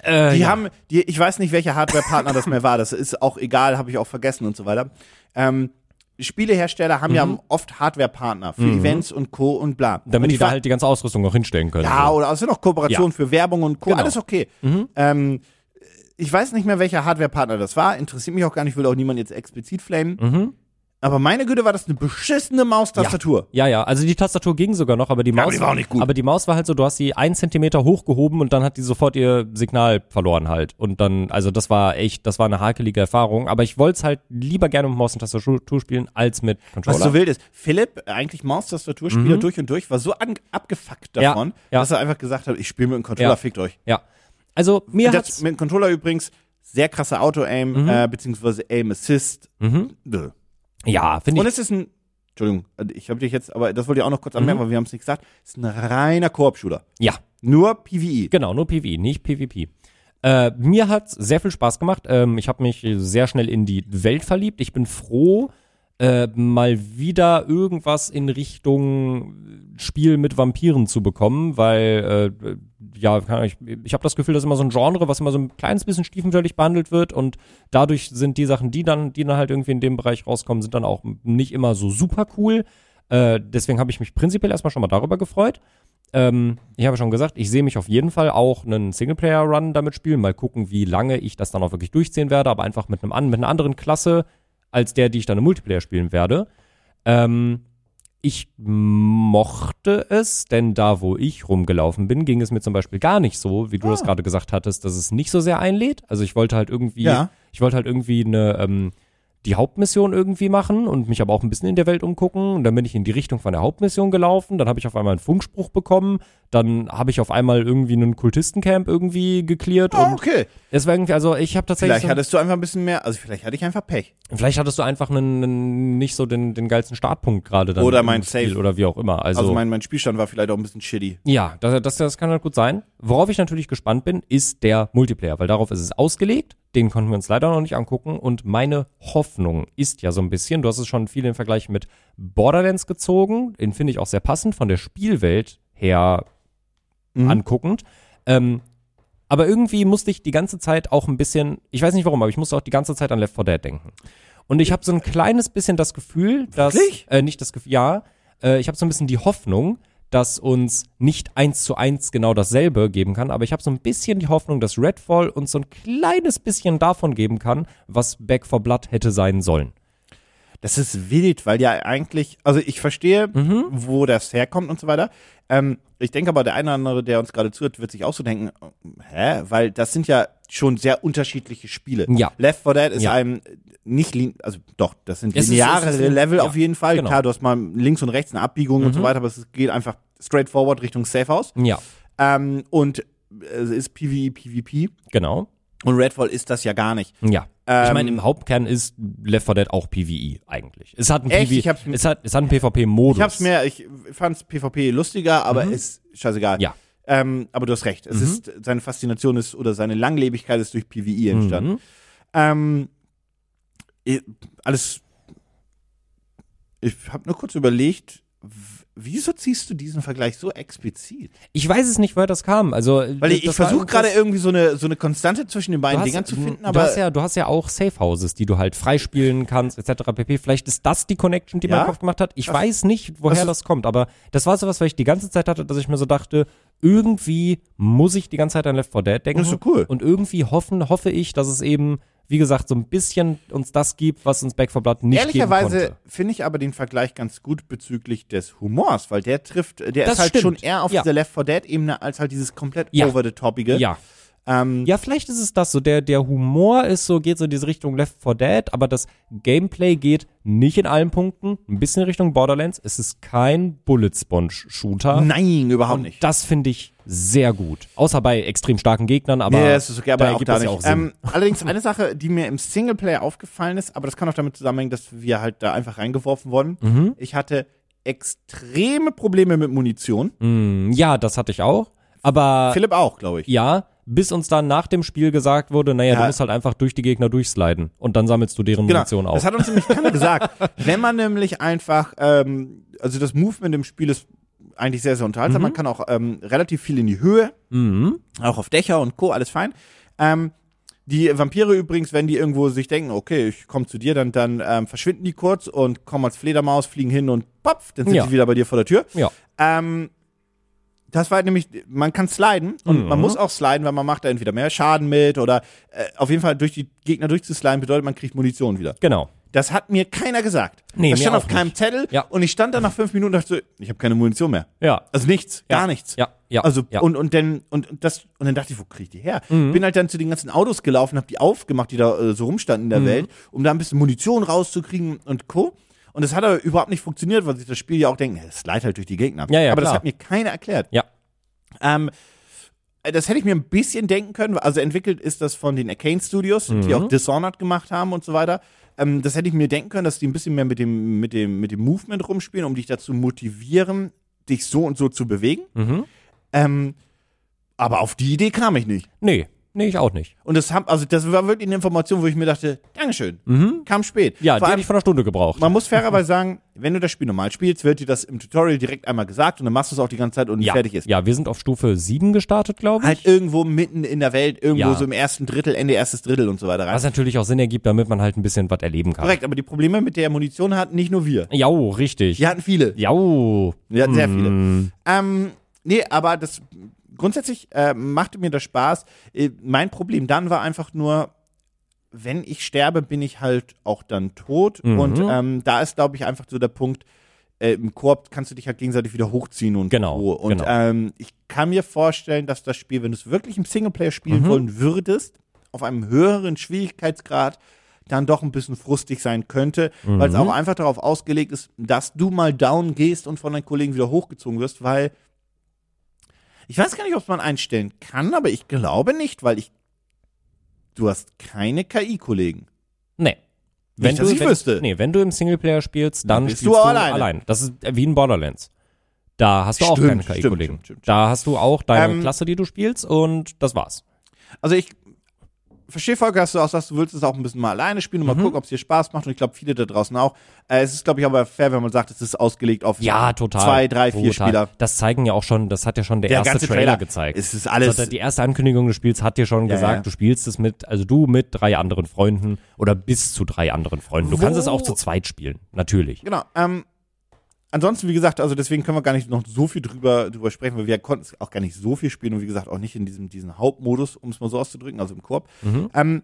Äh, Die ja. haben, die, ich weiß nicht, welcher Hardware-Partner das mehr war, das ist auch egal, habe ich auch vergessen und so weiter. Ähm, Spielehersteller haben ja oft Hardware-Partner für Events und Co. und bla. Mhm. Damit und die da halt die ganze Ausrüstung auch hinstellen können. Ja, so. oder es sind auch Kooperationen Ja. für Werbung und Co. Genau. Alles okay. Ähm, ich weiß nicht mehr, welcher Hardware-Partner das war, interessiert mich auch gar nicht, will auch niemand jetzt explizit flamen. Mhm. Aber meine Güte, war das eine beschissene Maustastatur. Ja, ja, also die Tastatur ging sogar noch, aber die Maus, aber die war auch nicht gut. aber die Maus war halt so, du hast sie einen Zentimeter hochgehoben und dann hat die sofort ihr Signal verloren halt. Und dann, also das war echt, das war eine hakelige Erfahrung. Aber ich wollte es halt lieber gerne mit Maus und Tastatur spielen als mit Controller. Was so wild ist. Philipp, eigentlich Maustastaturspieler durch und durch, war so abgefuckt Mhm. Ja, davon, ja. dass er einfach gesagt hat, ich spiele mit dem Controller, Ja. fickt euch. Ja. Also mir hat's, mit dem Controller übrigens sehr krasse Auto-Aim, Mhm. äh, beziehungsweise Aim-Assist. Bäh. Ja, finde Und ich, es ist ein, Entschuldigung, äh, ich habe dich jetzt, aber das wollte ich auch noch kurz Mhm. anmerken, weil wir haben es nicht gesagt, es ist ein reiner Koop-Shooter. ja, Nur PvE. Genau, nur PvE, nicht PvP. Äh, mir hat sehr viel Spaß gemacht. Ähm, ich habe mich sehr schnell in die Welt verliebt. Ich bin froh, äh, mal wieder irgendwas in Richtung Spiel mit Vampiren zu bekommen, weil äh, ja, ich, ich habe das Gefühl, das ist immer so ein Genre, was immer so ein kleines bisschen stiefmütterlich behandelt wird und dadurch sind die Sachen, die dann, die dann halt irgendwie in dem Bereich rauskommen, sind dann auch nicht immer so super cool. Äh, deswegen habe ich mich prinzipiell erstmal schon mal darüber gefreut. Ähm, ich habe schon gesagt, ich sehe mich auf jeden Fall auch einen Singleplayer-Run damit spielen. Mal gucken, wie lange ich das dann auch wirklich durchziehen werde, aber einfach mit einem mit einer anderen Klasse als der, die ich dann im Multiplayer spielen werde. Ähm, ich mochte es, denn da, wo ich rumgelaufen bin, ging es mir zum Beispiel gar nicht so, wie du das gerade gesagt hattest, dass es nicht so sehr einlädt. Also ich wollte halt irgendwie, Ja. ich wollte halt irgendwie eine, ähm, die Hauptmission irgendwie machen und mich aber auch ein bisschen in der Welt umgucken. Und dann bin ich in die Richtung von der Hauptmission gelaufen. Dann habe ich auf einmal einen Funkspruch bekommen. Dann habe ich auf einmal irgendwie einen Kultistencamp irgendwie geklärt. Oh, und okay. es war irgendwie, also ich habe tatsächlich. Vielleicht so- hattest du einfach ein bisschen mehr, also vielleicht hatte ich einfach Pech. Vielleicht hattest du einfach einen, einen nicht so den, den geilsten Startpunkt gerade dann. Oder mein Spiel Safe. Oder wie auch immer. Also, Also mein, mein Spielstand war vielleicht auch ein bisschen shitty. ja, das, das, das kann halt gut sein. Worauf ich natürlich gespannt bin, ist der Multiplayer, weil darauf ist es ausgelegt. Den konnten wir uns leider noch nicht angucken. Und meine Hoffnung ist ja so ein bisschen, du hast es schon viel im Vergleich mit Borderlands gezogen. Den finde ich auch sehr passend von der Spielwelt her anguckend. Ähm, aber irgendwie musste ich die ganze Zeit auch ein bisschen, ich weiß nicht warum, aber ich musste auch die ganze Zeit an Left 4 Dead denken. Und ich habe so ein kleines bisschen das Gefühl, dass Wirklich? äh, nicht das Gefühl, ja, äh, ich habe so ein bisschen die Hoffnung, dass uns nicht eins zu eins genau dasselbe geben kann, aber ich habe so ein bisschen die Hoffnung, dass Redfall uns so ein kleines bisschen davon geben kann, was Back for Blood hätte sein sollen. Das ist wild, weil ja eigentlich, also ich verstehe, Mhm. wo das herkommt und so weiter. Ähm, ich denke aber, der eine oder andere, der uns gerade zuhört, wird sich auch so denken, hä? Weil das sind ja schon sehr unterschiedliche Spiele. Ja. Left 4 Dead ist Ja. einem nicht, also doch, das sind lineare Level ja, auf jeden Fall. genau. Mhm. Klar, du hast mal links und rechts eine Abbiegung und so weiter, aber es geht einfach straight forward Richtung Safe House. Ja, Ähm, und es ist PvE, PvP. genau. Und Redfall ist das ja gar nicht. Ja. Ich Ähm, meine, im Hauptkern ist Left 4 Dead auch PvE eigentlich. Es hat einen Echt? PvE, hab's- es hat, es hat einen PvP-Modus. Ich hab's mehr, ich fand's PvP lustiger, aber ist scheißegal. Mhm. Ja. Ähm, aber du hast recht. Es ist, seine Faszination ist, oder seine Langlebigkeit ist durch PvE entstanden. Mhm. Ähm, alles. Ich habe nur kurz überlegt, wieso ziehst du diesen Vergleich so explizit? Ich weiß es nicht, woher das kam. Also, Weil ich, ich versuche gerade irgendwie so eine, so eine Konstante zwischen den beiden Du hast- Dingern zu finden, du aber hast ja, du hast ja auch Safe Houses, die du halt freispielen kannst, etc. pp. Vielleicht ist das die Connection, die Ja? mein Kopf gemacht hat. Ich weiß nicht, woher Was- das kommt, aber das war sowas, weil ich die ganze Zeit hatte, dass ich mir so dachte, irgendwie muss ich die ganze Zeit an Left 4 Dead denken. Das ist so cool. Und irgendwie hoffen, hoffe ich, dass es eben, wie gesagt, so ein bisschen uns das gibt, was uns Back 4 Blood nicht Ehrlicherweise finde ich aber den Vergleich ganz gut bezüglich des Humors, weil der trifft, der Das ist halt stimmt. schon eher auf Ja. dieser Left 4 Dead Ebene als halt dieses komplett Ja. over the topige. Ja. Ähm, Ja, vielleicht ist es das so. Der, der Humor ist so, geht so in diese Richtung Left 4 Dead, aber das Gameplay geht nicht in allen Punkten, ein bisschen in Richtung Borderlands. Es ist kein Bullet Sponge Shooter. Nein, überhaupt Und nicht. das finde ich sehr gut. Außer bei extrem starken Gegnern, aber ja, es ist okay, aber da auch ergibt da es nicht. ja auch Sinn. ähm, allerdings eine Sache, die mir im Singleplayer aufgefallen ist, aber das kann auch damit zusammenhängen, dass wir halt da einfach reingeworfen wurden. Mhm. Ich hatte extreme Probleme mit Munition. Mm, ja, das hatte ich auch. Aber Philipp auch, glaube ich. ja, bis uns dann nach dem Spiel gesagt wurde, naja, Ja. du musst halt einfach durch die Gegner durchsliden und dann sammelst du deren Munition Genau. Das auf. hat uns nämlich keiner gesagt. *laughs* Wenn man nämlich einfach, ähm, also das Movement im Spiel ist eigentlich sehr, sehr unterhaltsam. Man kann auch ähm, relativ viel in die Höhe, Mhm. auch auf Dächer und Co., alles fein. Ähm, die Vampire übrigens, wenn die irgendwo sich denken, okay, ich komme zu dir, dann, dann ähm, verschwinden die kurz und kommen als Fledermaus, fliegen hin und popf, dann sind Ja. sie wieder bei dir vor der Tür. Ja. Ähm, das war halt nämlich, man kann sliden und Mhm. man muss auch sliden, weil man macht da entweder mehr Schaden mit oder äh, auf jeden Fall durch die Gegner durchzusliden bedeutet, man kriegt Munition wieder. Genau. Das hat mir keiner gesagt. Nee, das stand auf keinem nicht. Zettel Ja. und ich stand da nach fünf Minuten und dachte, so, ich habe keine Munition mehr. Ja. Also nichts, Ja. gar nichts. Ja, ja. Also ja. und und dann und, und das und dann dachte ich, wo krieg ich die her? Mhm. Bin halt dann zu den ganzen Autos gelaufen, habe die aufgemacht, die da äh, so rumstanden Mhm. in der Welt, um da ein bisschen Munition rauszukriegen und co. Und das hat aber überhaupt nicht funktioniert, weil sich das Spiel ja auch denkt, es leitet halt durch die Gegner. Ja, ja, aber das klar. hat mir keiner erklärt. Ja. Ähm, das hätte ich mir ein bisschen denken können. Also entwickelt ist das von den Arcane Studios, die Mhm. auch Dishonored gemacht haben und so weiter. Ähm, das hätte ich mir denken können, dass die ein bisschen mehr mit dem, mit dem, mit dem Movement rumspielen, um dich dazu motivieren, dich so und so zu bewegen. Mhm. Ähm, aber auf die Idee kam ich nicht. Nee, nee, ich auch nicht. Und das, haben, also das war wirklich eine Information, wo ich mir dachte, Dankeschön. Kam spät. Ja, Vor die hätte ich vor einer Stunde gebraucht. man muss *laughs* fairerweise sagen, wenn du das Spiel normal spielst, wird dir das im Tutorial direkt einmal gesagt und dann machst du es auch die ganze Zeit und ja, fertig ist. ja, wir sind auf Stufe 7 gestartet, glaube ich. Halt irgendwo mitten in der Welt, irgendwo Ja. so im ersten Drittel, Ende erstes Drittel und so weiter rein. Was natürlich auch Sinn ergibt, damit man halt ein bisschen was erleben kann. Korrekt, aber die Probleme mit der Munition hatten nicht nur wir. Jau, richtig. Die hatten viele. Jau. Wir hatten sehr viele. Mm. Ähm, nee, aber das grundsätzlich äh, machte mir das Spaß. Äh, mein Problem dann war einfach nur, wenn ich sterbe, bin ich halt auch dann tot. Mhm. Und ähm, da ist, glaube ich, einfach so der Punkt, äh, im Koop kannst du dich halt gegenseitig wieder hochziehen und Genau, so. Und genau. ähm, ich kann mir vorstellen, dass das Spiel, wenn du es wirklich im Singleplayer spielen Mhm. wollen würdest, auf einem höheren Schwierigkeitsgrad, dann doch ein bisschen frustig sein könnte, weil es Mhm. auch einfach darauf ausgelegt ist, dass du mal down gehst und von deinen Kollegen wieder hochgezogen wirst, weil ich weiß gar nicht, ob man einstellen kann, aber ich glaube nicht, weil ich du hast keine KI-Kollegen. Nee. Nicht, dass ich wenn, wüsste. Nee, wenn du im Singleplayer spielst, dann bist spielst du du alleine. allein. Das ist wie in Borderlands. Da hast du auch Stimmt, keine stimmt, KI-Kollegen. Da hast du auch deine Ähm, Klasse, die du spielst und das war's. Also ich verstehe Volker, dass du auch sagst, du willst es auch ein bisschen mal alleine spielen und Mhm. mal gucken, ob es dir Spaß macht und ich glaube, viele da draußen auch. Äh, es ist, glaube ich, aber fair, wenn man sagt, es ist ausgelegt auf Ja, total. zwei, drei, vier Total. Spieler. Das zeigen ja auch schon, das hat ja schon der, Der erste Trailer, Trailer. gezeigt. Es ist alles- Also die erste Ankündigung des Spiels hat dir schon Ja, gesagt, ja. du spielst es mit, also du mit drei anderen Freunden oder bis zu drei anderen Freunden. Du Wo- kannst es auch zu zweit spielen, natürlich. Genau. Ähm, ansonsten, wie gesagt, also deswegen können wir gar nicht noch so viel drüber, drüber sprechen, weil wir konnten es auch gar nicht so viel spielen und wie gesagt auch nicht in diesem, diesem Hauptmodus, um es mal so auszudrücken, also im Koop. Mhm. Ähm,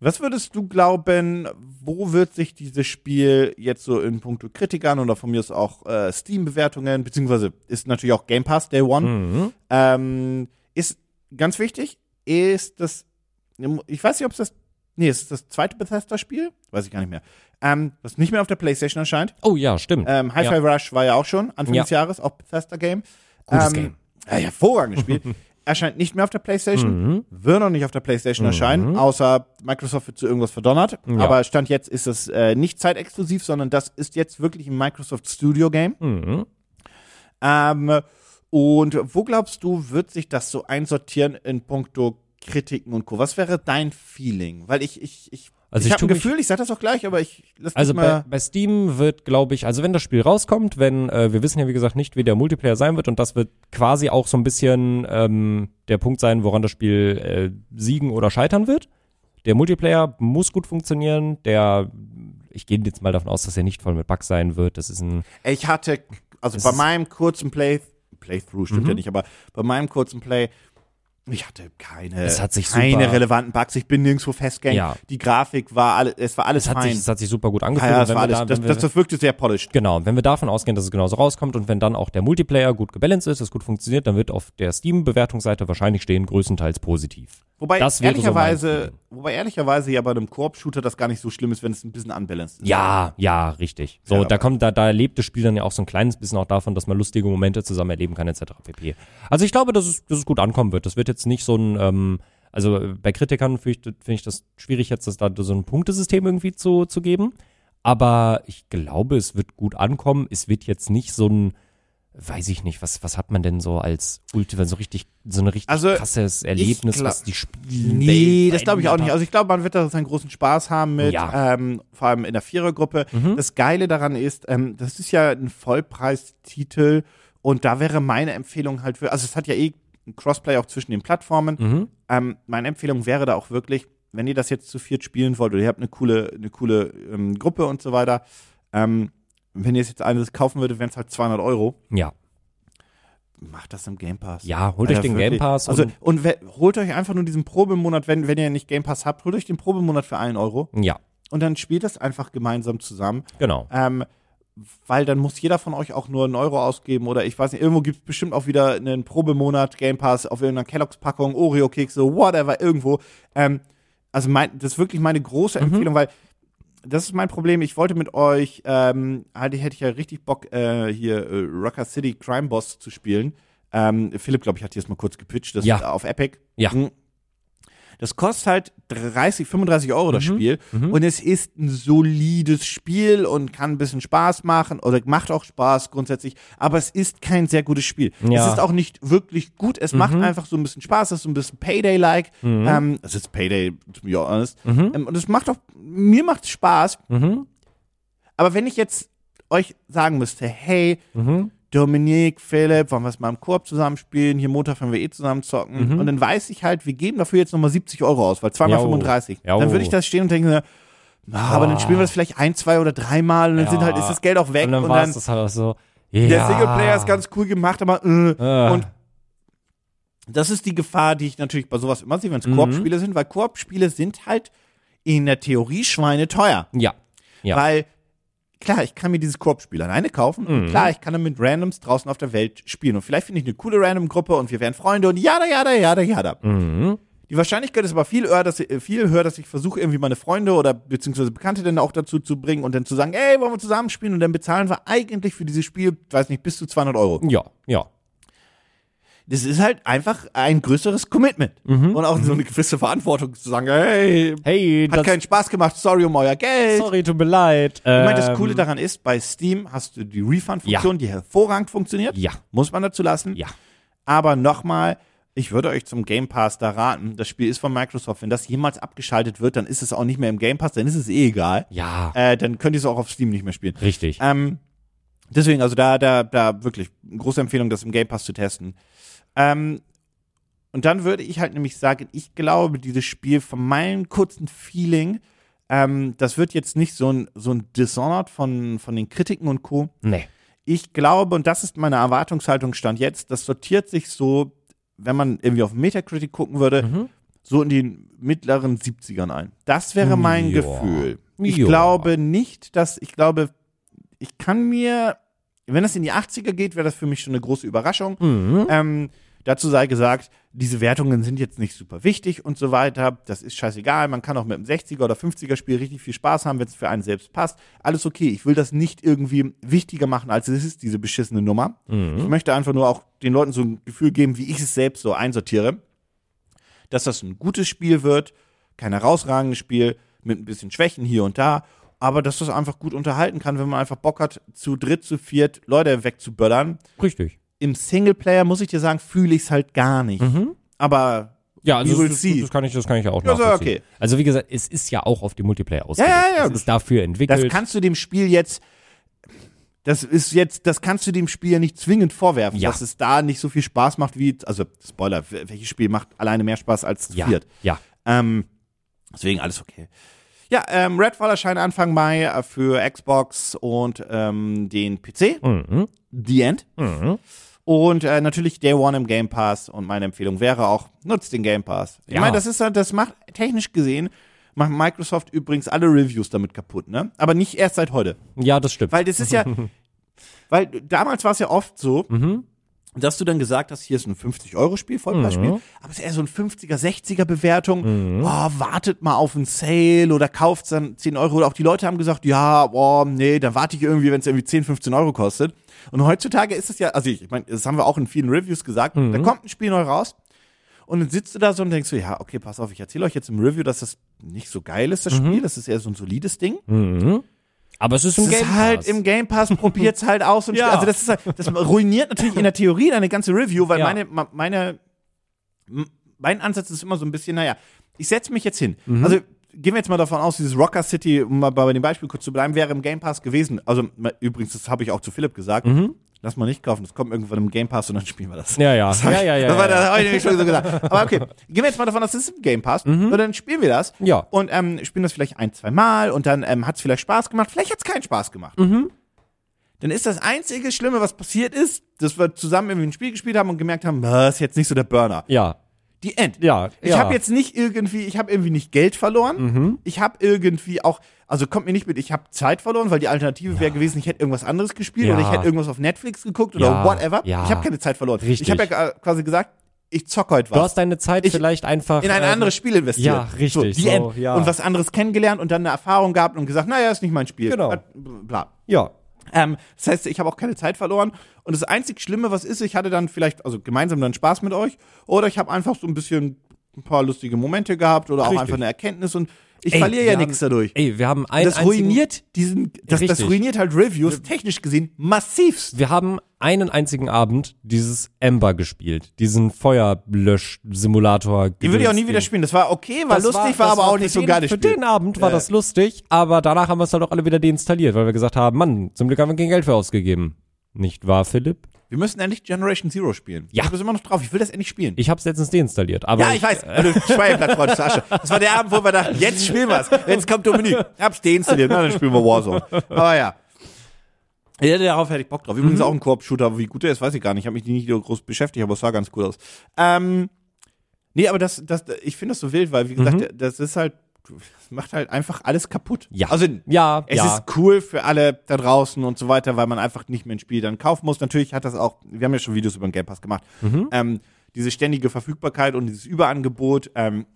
was würdest du glauben, wo wird sich dieses Spiel jetzt so in puncto Kritikern oder von mir aus auch äh, Steam-Bewertungen, beziehungsweise ist natürlich auch Game Pass Day One, Mhm. ähm, ist ganz wichtig, ist das, ich weiß nicht, ob es das, nee, ist das zweite Bethesda-Spiel, weiß ich gar nicht mehr, ähm, was nicht mehr auf der Playstation erscheint. Oh ja, stimmt. Ähm, Hi-Fi ja. Rush war ja auch schon Anfang Ja. des Jahres, auch Bethesda-Game. Gutes ähm, Game. Hervorragendes Spiel. *laughs* Erscheint nicht mehr auf der PlayStation, Mhm. wird noch nicht auf der PlayStation erscheinen, außer Microsoft wird zu irgendwas verdonnert. Ja. Aber Stand jetzt ist es äh, nicht zeitexklusiv, sondern das ist jetzt wirklich ein Microsoft Studio Game. Mhm. Ähm, und wo glaubst du, wird sich das so einsortieren in puncto Kritiken und Co. Was wäre dein Feeling? Weil ich, ich, ich, Also ich ich habe ein Gefühl, ich sag das auch gleich, aber ich lass Also dich bei, mal. bei Steam wird, glaube ich, also wenn das Spiel rauskommt, wenn, äh, wir wissen ja wie gesagt nicht, wie der Multiplayer sein wird und das wird quasi auch so ein bisschen ähm, der Punkt sein, woran das Spiel äh, siegen oder scheitern wird. Der Multiplayer muss gut funktionieren, der, ich gehe jetzt mal davon aus, dass er nicht voll mit Bugs sein wird. Das ist ein, Ich hatte, also bei meinem kurzen Play, Playthrough stimmt Mhm. ja nicht, aber bei meinem kurzen Play, ich hatte keine, Es hat sich keine super- relevanten Bugs. Ich bin nirgendwo festgegangen. Ja. Die Grafik war alles, es war alles es hat, fein. sich, es hat sich super gut angefühlt. ja, das war alles, da- das, wir- das, das wirkte sehr polished. Genau, wenn wir davon ausgehen, dass es genauso rauskommt und wenn dann auch der Multiplayer gut gebalanced ist, es gut funktioniert, dann wird auf der Steam-Bewertungsseite wahrscheinlich stehen, größtenteils positiv. Wobei Das so ehrlicherweise, Feeling. Wobei ehrlicherweise ja bei einem Koop-Shooter das gar nicht so schlimm ist, wenn es ein bisschen unbalanced ist. Ja, ja, richtig. So, Ja, da kommt, da, da lebt das Spiel dann ja auch so ein kleines bisschen auch davon, dass man lustige Momente zusammen erleben kann, etc. pp. Also ich glaube, dass es, dass es gut ankommen wird. Das wird jetzt nicht so ein, ähm, also bei Kritikern finde ich, finde ich das schwierig, jetzt das da so ein Punktesystem irgendwie zu, zu geben. Aber ich glaube, es wird gut ankommen. Es wird jetzt nicht so ein, weiß ich nicht, was, was hat man denn so als Ultima, so richtig, so ein richtig Also, krasses Erlebnis, glaub- was die Spiele. Nee, das glaube ich auch nicht. Also ich glaube, man wird da seinen großen Spaß haben mit, Ja. ähm, vor allem in der Vierergruppe. Mhm. Das Geile daran ist, ähm, das ist ja ein Vollpreistitel und da wäre meine Empfehlung halt für, also es hat ja eh ein Crossplay auch zwischen den Plattformen. Mhm. Ähm, meine Empfehlung wäre da auch wirklich, wenn ihr das jetzt zu viert spielen wollt oder ihr habt eine coole, eine coole ähm, Gruppe und so weiter, ähm, wenn ihr es jetzt eines kaufen würdet, wären es halt 200 Euro. Ja. Macht das im Game Pass. Ja, holt euch Alter, den Game wirklich. Pass Also, und- und we- holt euch einfach nur diesen Probemonat, wenn, wenn ihr nicht Game Pass habt, holt euch den Probemonat für einen Euro Ja, und dann spielt das einfach gemeinsam zusammen. genau. Ähm, weil dann muss jeder von euch auch nur einen Euro ausgeben oder ich weiß nicht, irgendwo gibt es bestimmt auch wieder einen Probemonat Game Pass auf irgendeiner Kelloggs-Packung, Oreo-Kekse, whatever, irgendwo. Ähm, also mein, das ist wirklich meine große Empfehlung, weil das ist mein Problem. Ich wollte mit euch, ähm, halt, hätte ich ja richtig Bock, äh, hier äh, Rocker City Crime Boss zu spielen. Ähm, Philipp, glaube ich, hat hier jetzt mal kurz gepitcht, das Ja. auf Epic. Ja. Mhm. Das kostet halt 30, 35 Euro Mhm. das Spiel. Und es ist ein solides Spiel und kann ein bisschen Spaß machen oder macht auch Spaß grundsätzlich. Aber es ist kein sehr gutes Spiel. Ja. Es ist auch nicht wirklich gut. Es macht einfach so ein bisschen Spaß. Es ist so ein bisschen Payday-like. Ähm, es ist Payday, to be honest. Ähm, und es macht auch, mir macht es Spaß. Mhm. Aber wenn ich jetzt euch sagen müsste, hey, Mhm. Dominik, Philipp, wollen wir es mal im Koop zusammenspielen? Hier Montag werden wir eh zusammen zocken. Mhm. Und dann weiß ich halt, wir geben dafür jetzt nochmal 70 Euro aus, weil zweimal Jau. 35. Jau. Dann würde ich da stehen und denken, na, aber dann spielen wir das vielleicht ein, zwei oder dreimal und dann Ja. sind halt, ist das Geld auch weg. Und dann und dann es das halt auch so. Ja. der Singleplayer ist ganz cool gemacht, aber äh. Äh. und das ist die Gefahr, die ich natürlich bei sowas immer sehe, wenn es Mhm. Koop-Spiele sind, weil Koop-Spiele sind halt in der Theorie schweineteuer. Ja. Ja. Weil, klar, ich kann mir dieses Koop-Spiel alleine kaufen. Und Mhm. klar, ich kann dann mit Randoms draußen auf der Welt spielen. Und vielleicht finde ich eine coole Random-Gruppe und wir werden Freunde und jada, jada, jada, jada. Mhm. Die Wahrscheinlichkeit ist aber viel höher, dass ich, viel höher, dass ich versuche, irgendwie meine Freunde oder beziehungsweise Bekannte dann auch dazu zu bringen und dann zu sagen, ey, wollen wir zusammen spielen? Und dann bezahlen wir eigentlich für dieses Spiel, weiß nicht, bis zu 200 Euro. Ja, ja. Das ist halt einfach ein größeres Commitment. Mhm. Und auch so eine gewisse Verantwortung zu sagen, hey, Hey, hat keinen Spaß gemacht, sorry um euer Geld. sorry, tut mir leid. Ich meine, das Ähm, Coole daran ist, bei Steam hast du die Refund-Funktion, die hervorragend funktioniert. Ja. Muss man dazu lassen. Ja. Aber nochmal, ich würde euch zum Game Pass da raten. Das Spiel ist von Microsoft. Wenn das jemals abgeschaltet wird, dann ist es auch nicht mehr im Game Pass, dann ist es eh egal. Ja, Äh, dann könnt ihr es auch auf Steam nicht mehr spielen. richtig. Ähm, deswegen, also da, da, da wirklich große Empfehlung, das im Game Pass zu testen. Ähm, und dann würde ich halt nämlich sagen, ich glaube, dieses Spiel von meinem kurzen Feeling, ähm, das wird jetzt nicht so ein, so ein Dishonored von, von den Kritiken und Co. nee. Ich glaube, und das ist meine Erwartungshaltung stand jetzt, das sortiert sich so, wenn man irgendwie auf Metacritic gucken würde, Mhm. so in den mittleren 70ern ein. Das wäre mein Ja. Gefühl. Ich Ja. glaube nicht, dass, ich glaube, ich kann mir, wenn das in die 80er geht, wäre das für mich schon eine große Überraschung. Mhm. Ähm, dazu sei gesagt, diese Wertungen sind jetzt nicht super wichtig und so weiter. Das ist scheißegal. Man kann auch mit einem 60er oder 50er Spiel richtig viel Spaß haben, wenn es für einen selbst passt. Alles okay. Ich will das nicht irgendwie wichtiger machen, als es ist, diese beschissene Nummer. Ich möchte einfach nur auch den Leuten so ein Gefühl geben, wie ich es selbst so einsortiere. Dass das ein gutes Spiel wird, kein herausragendes Spiel, mit ein bisschen Schwächen hier und da, aber dass das einfach gut unterhalten kann, wenn man einfach Bock hat, zu dritt, zu viert Leute wegzuböllern Richtig. im Singleplayer, muss ich dir sagen, fühle ich es halt gar nicht. Mhm. Aber Ja, also das, see. das kann ich, das kann ich auch Ja, nachvollziehen. okay. Also wie gesagt, es ist ja auch auf die Multiplayer ausgelegt. ja, ja, Das das- ist dafür entwickelt. Das kannst du dem Spiel jetzt, das ist jetzt, das kannst du dem Spiel nicht zwingend vorwerfen, Ja. dass es da nicht so viel Spaß macht wie, also Spoiler, welches Spiel macht alleine mehr Spaß als zu ja, viert? ja. Ähm, deswegen alles okay. Ja, ähm, Redfall erscheint Anfang Mai äh, für Xbox und ähm, den PC. Mhm. The End. Mhm. Und äh, natürlich Day One im Game Pass. Und meine Empfehlung wäre auch, nutzt den Game Pass. Ich Ja. meine, das ist das macht technisch gesehen, macht Microsoft übrigens alle Reviews damit kaputt, ne? Aber nicht erst seit heute. Ja, das stimmt. Weil das ist ja, *laughs* weil damals war es ja oft so, Mhm. Dass du dann gesagt hast, hier ist ein 50-Euro-Spiel, Vollpreisspiel, Mhm. aber es ist eher so ein 50er, 60er Bewertung. Oh, wartet mal auf einen Sale oder kauft dann 10 Euro. Oder auch die Leute haben gesagt, ja, boah, nee, dann warte ich irgendwie, wenn es irgendwie 10, 15 Euro kostet. Und heutzutage ist es ja, also ich, ich meine, das haben wir auch in vielen Reviews gesagt, Mhm. da kommt ein Spiel neu raus. Und dann sitzt du da so und denkst so, ja, okay, pass auf, ich erzähle euch jetzt im Review, dass das nicht so geil ist, das Spiel. Das ist eher so ein solides Ding. Mhm. Aber es ist im Das Game ist halt Pass. im Game Pass, *laughs* probiert's halt aus und Ja. also das ist halt, das ruiniert natürlich in der Theorie deine ganze Review, weil Ja. meine, meine, mein Ansatz ist immer so ein bisschen, naja, ich setze mich jetzt hin. Mhm. Also gehen wir jetzt mal davon aus, dieses Rocker City, um mal bei dem Beispiel kurz zu bleiben, wäre im Game Pass gewesen. Also übrigens, das habe ich auch zu Philipp gesagt. Lass mal nicht kaufen, das kommt irgendwann im Game Pass und dann spielen wir das. Mhm. Ja, ja. *laughs* Das Ja, ich- ja, ja, Das, war, ja, das habe ich nämlich schon so gesagt. Aber okay, gehen wir jetzt mal davon aus, das ist im Game Pass und dann spielen wir das. Ja. Und ähm, spielen das vielleicht ein, zwei Mal und dann ähm, hat es vielleicht Spaß gemacht, vielleicht hat es keinen Spaß gemacht. Mhm. Dann ist das einzige Schlimme, was passiert ist, dass wir zusammen irgendwie ein Spiel gespielt haben und gemerkt haben, das ist jetzt nicht so der Burner. Ja. Die End. Ja. Ich ja. Mhm. habe jetzt nicht irgendwie, ich habe irgendwie nicht Geld verloren. Ich habe irgendwie auch, also kommt mir nicht mit, ich habe Zeit verloren, weil die Alternative wäre gewesen, ich hätte irgendwas anderes gespielt Ja. oder ich hätte irgendwas auf Netflix geguckt oder Ja. whatever. Ja. Ich habe keine Zeit verloren. Richtig. Ich habe ja quasi gesagt, ich zock heute was Du hast deine Zeit Ich- vielleicht einfach in ein ähm, anderes Spiel investiert. ja, richtig, So, so, ja. Und was anderes kennengelernt und dann eine Erfahrung gehabt und gesagt, naja, ist nicht mein Spiel. Genau. Bla. Ja. Ähm, das heißt, ich habe auch keine Zeit verloren. Und das einzig Schlimme, was ist, ich hatte dann vielleicht, also gemeinsam dann Spaß mit euch, oder ich habe einfach so ein bisschen ein paar lustige Momente gehabt oder auch Richtig. einfach eine Erkenntnis und ich Ey, verliere ja nichts dadurch. Ey, wir haben einen das ruiniert diesen, das, das ruiniert halt Reviews, technisch gesehen, massivst. Wir haben einen einzigen Abend dieses Ember gespielt, diesen Feuerlösch-Simulator. Die würde ich auch nie wieder spielen. Das war okay, war lustig, war, aber auch nicht so geil. geil, das Für Spiel. den Abend war Ja. das lustig, aber danach haben wir es halt auch alle wieder deinstalliert, weil wir gesagt haben, Mann, zum Glück haben wir kein Geld für ausgegeben. Nicht wahr, Philipp? Wir müssen endlich Generation Zero spielen. Ja. Ich bin immer noch drauf. Ich will das endlich spielen. Ich hab's letztens deinstalliert, aber ja, ich weiß. *laughs* Du Schweineblattfreund, Sascha. Das war der Abend, wo wir dachten, jetzt spielen wir's. Jetzt kommt Dominik. Hab's deinstalliert. Na, dann spielen wir Warzone. Aber ja. Ja, darauf hätte ich Bock drauf. Übrigens auch ein Koop-Shooter. Wie gut der ist, weiß ich gar nicht. Ich habe mich nicht so groß beschäftigt, aber es sah ganz cool aus. Ähm, nee, aber das, das, ich finde das so wild, weil, wie gesagt, das ist halt, *laughs* macht halt einfach alles kaputt. Ja. Also, ja, es ja. ist cool für alle da draußen und so weiter, weil man einfach nicht mehr ein Spiel dann kaufen muss. Natürlich hat das auch, wir haben ja schon Videos über den Game Pass gemacht, Mhm. ähm, diese ständige Verfügbarkeit und dieses Überangebot ähm,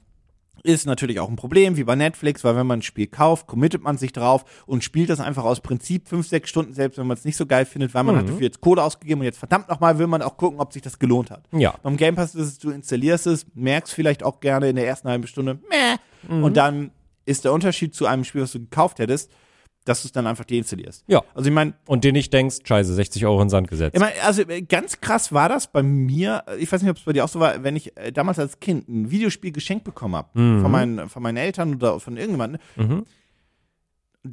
ist natürlich auch ein Problem, wie bei Netflix, weil wenn man ein Spiel kauft, committet man sich drauf und spielt das einfach aus Prinzip fünf, sechs Stunden, selbst wenn man es nicht so geil findet, weil man Mhm. hat dafür jetzt Kohle ausgegeben und jetzt verdammt nochmal will man auch gucken, ob sich das gelohnt hat. Ja. Beim Game Pass ist es, du installierst es, merkst vielleicht auch gerne in der ersten halben Stunde, meh, Mhm. und dann ist der Unterschied zu einem Spiel, was du gekauft hättest, dass du es dann einfach deinstallierst. Ja. Also ich meine, Und dir nicht denkst, scheiße, 60 Euro in den Sand gesetzt. ich mein, also äh, ganz krass war das bei mir, äh, ich weiß nicht, ob es bei dir auch so war, wenn ich äh, damals als Kind ein Videospiel geschenkt bekommen habe von, meinen, von meinen Eltern oder von irgendjemandem, Mhm.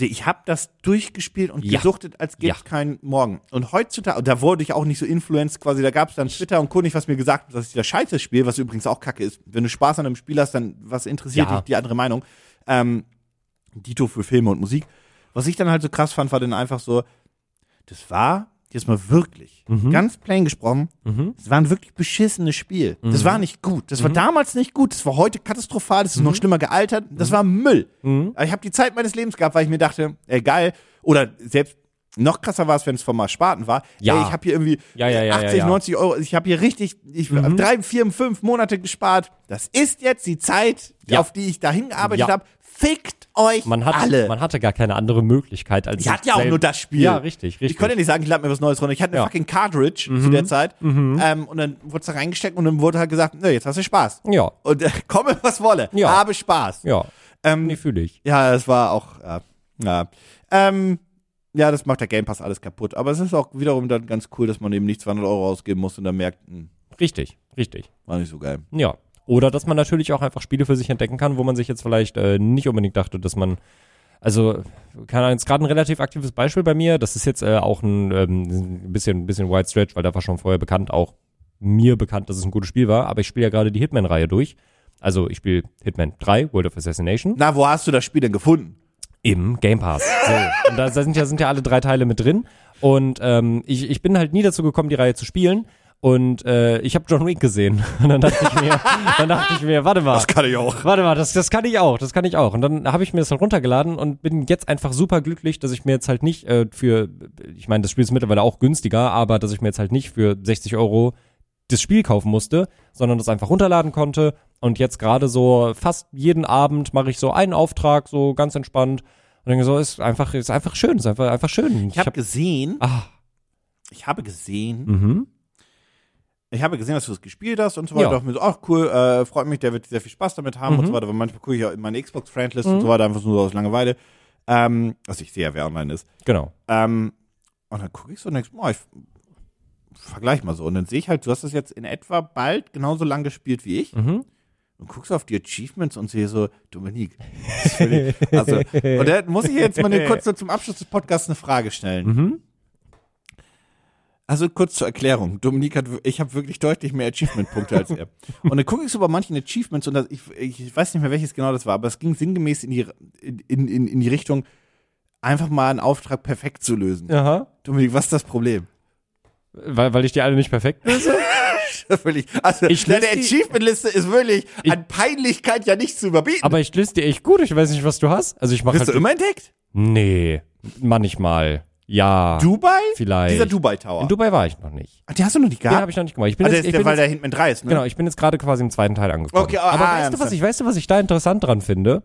ich habe das durchgespielt und Ja. gesuchtet, als gäbe es Ja. keinen Morgen. Und heutzutage, da wurde ich auch nicht so influenced, quasi, da gab es dann Twitter und König, was mir gesagt hat, dass ich das scheiße spiele, was übrigens auch kacke ist. Wenn du Spaß an einem Spiel hast, dann was interessiert Ja. dich die andere Meinung? Ähm, Dito für Filme und Musik. Was ich dann halt so krass fand, war dann einfach so, das war jetzt mal wirklich, Mhm. ganz plain gesprochen, es war ein wirklich beschissenes Spiel. Mhm. Das war nicht gut. Das war damals nicht gut. Das war heute katastrophal. Das ist Mhm. noch schlimmer gealtert. Das war Müll. Aber ich habe die Zeit meines Lebens gehabt, weil ich mir dachte, ey, geil. Oder selbst noch krasser war es, wenn es von mal Sparten war. Ja. Ey, ich habe hier irgendwie Ja, ja, ja, 80, ja, ja. 90 Euro. Ich habe hier richtig, ich habe drei, vier, fünf Monate gespart. Das ist jetzt die Zeit, auf die ich dahin gearbeitet habe. Fickt euch Man, hat, alle. man hatte gar keine andere Möglichkeit als. Ich hatte ja auch nur das Spiel. Ja, richtig, richtig. Ich konnte ja nicht sagen, ich lade mir was Neues runter. Ich hatte eine Ja. Mhm. fucking Cartridge zu der Zeit. Ähm, und dann wurde es da reingesteckt und dann wurde halt gesagt, ne, jetzt hast du Spaß. Ja, Und äh, *laughs* komme, was wolle. Ja. Habe Spaß. ja. Ähm, Nee, fühle ich. ja, das war auch, ja. Ja. Ähm, ja, das macht der Game Pass alles kaputt. Aber es ist auch wiederum dann ganz cool, dass man eben nicht 200 Euro ausgeben muss und dann merkt, hm, Richtig, richtig. war nicht so geil. Ja. Oder dass man natürlich auch einfach Spiele für sich entdecken kann, wo man sich jetzt vielleicht äh, nicht unbedingt dachte, dass man also, keine Ahnung, jetzt gerade ein relativ aktives Beispiel bei mir. Das ist jetzt äh, auch ein, ähm, bisschen, bisschen Wide Stretch, weil da war schon vorher bekannt, auch mir bekannt, dass es ein gutes Spiel war. Aber ich spiele ja gerade die Hitman-Reihe durch. Also ich spiele Hitman 3, World of Assassination. Na, wo hast du das Spiel denn gefunden? Im Game Pass. So. Und da sind ja, sind ja alle drei Teile mit drin. Und ähm, ich, ich bin halt nie dazu gekommen, die Reihe zu spielen. Und äh, ich habe John Wick gesehen. *laughs* Und dann dachte ich mir, dann dachte ich mir, warte mal. Das kann ich auch. Warte mal, das, das kann ich auch, das kann ich auch. Und dann habe ich mir das halt runtergeladen und bin jetzt einfach super glücklich, dass ich mir jetzt halt nicht äh, für, ich meine, das Spiel ist mittlerweile auch günstiger, aber dass ich mir jetzt halt nicht für 60 Euro das Spiel kaufen musste, sondern das einfach runterladen konnte. Und jetzt gerade so fast jeden Abend mache ich so einen Auftrag, so ganz entspannt. Und denke so, ist einfach, ist einfach schön, ist einfach, einfach schön. Ich habe gesehen, ah, ich habe gesehen, mhm. Ich habe gesehen, dass du das gespielt hast und so weiter. Ja. Ich mir so, ach cool, äh, freut mich, der wird sehr viel Spaß damit haben und Mhm. so weiter. Weil manchmal gucke ich ja in meine Xbox-Friendlist und so weiter, einfach nur so aus Langeweile. Ähm, also ich sehe ja, wer online ist. Genau. Ähm, und dann gucke ich so und denke, boah, ich vergleich mal so. Und dann sehe ich halt, du hast das jetzt in etwa bald genauso lang gespielt wie ich. Mhm. Und guckst auf die Achievements und sehe so, Dominik, völlig, also, und da muss ich jetzt mal *laughs* kurz so zum Abschluss des Podcasts eine Frage stellen. Mhm. Also kurz zur Erklärung. Dominik hat, ich habe wirklich deutlich mehr Achievement-Punkte als er. Und dann gucke ich so bei manchen Achievements und das, ich, ich weiß nicht mehr, welches genau das war, aber es ging sinngemäß in die, in, in, in die Richtung, einfach mal einen Auftrag perfekt zu lösen. Aha. Dominik, was ist das Problem? Weil, weil ich die alle nicht perfekt löse? *laughs* Wirklich. Also, Ich deine Achievement-Liste ist wirklich Ich- an Peinlichkeit ja nicht zu überbieten. Aber ich löse die echt gut. Ich weiß nicht, was du hast. Also ich mache Bist halt. du immer entdeckt? Nee, manchmal. Ja. Dubai? vielleicht. Dieser Dubai-Tower. In Dubai war ich noch nicht. Ah, Den hast du noch nicht Den gehabt? habe ich noch nicht gemacht. Ich bin der jetzt, ist ich der, bin weil jetzt, der Hitman 3 ist, ne? Genau, ich bin jetzt gerade quasi im zweiten Teil angekommen. Okay, aber ah, weißt du, was ich, weißt du, was ich da interessant dran finde?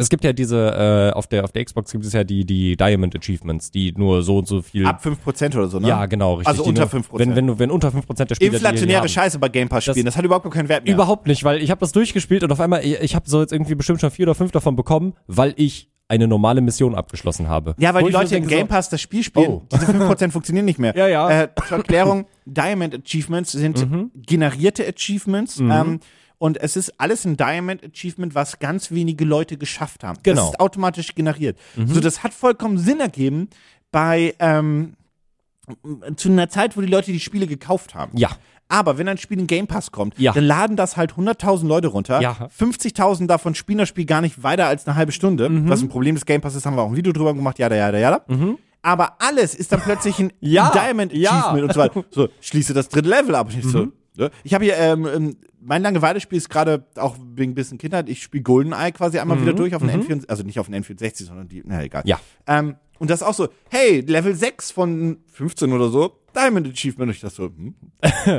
Es gibt ja diese, äh, auf der, auf der Xbox gibt es ja die, die Diamond Achievements, die nur so und so viel. Ab 5% oder so, ne? ja, genau, richtig. Also die unter nur, 5%. Wenn, wenn, du, wenn unter 5% der Spieler die- die Inflationäre haben. Scheiße bei Game Pass Das- spielen, das, hat überhaupt keinen Wert mehr. Überhaupt nicht, weil ich habe das durchgespielt und auf einmal, ich, ich habe so jetzt irgendwie bestimmt schon vier oder fünf davon bekommen, weil ich eine normale Mission abgeschlossen habe. Ja, weil Wo die Leute im Game Pass das Spiel spielen. Oh. Diese 5% funktionieren nicht mehr. *laughs* Ja, ja. Äh, zur Erklärung, Diamond Achievements sind generierte Achievements. Ähm, und es ist alles ein Diamond Achievement, was ganz wenige Leute geschafft haben. Genau. Das ist automatisch generiert. So, das hat vollkommen Sinn ergeben bei ähm, zu einer Zeit, wo die Leute die Spiele gekauft haben. Ja, Aber wenn ein Spiel in Game Pass kommt, Ja. dann laden das halt 100.000 Leute runter. Ja. 50.000 davon spielen das Spiel gar nicht weiter als eine halbe Stunde. Mhm. Was ein Problem des Game Pass ist, haben wir auch ein Video drüber gemacht, jada, jada, jada. Aber alles ist dann plötzlich ein *laughs* Ja. Diamond Ja. Mhm. Achievement und so weiter. So, schließe das dritte Level ab. Ich so, ne? Ich habe hier, ähm, ähm, mein Langeweile-Spiel ist gerade auch wegen ein bisschen Kindheit. Ich spiele GoldenEye quasi einmal wieder durch auf den N64, also nicht auf den N64, sondern die, na egal. Mhm. Ja. Ähm, und das ist auch so, hey, Level 6 von 15 oder so, Diamond Achievement. Und ich dachte so, hm.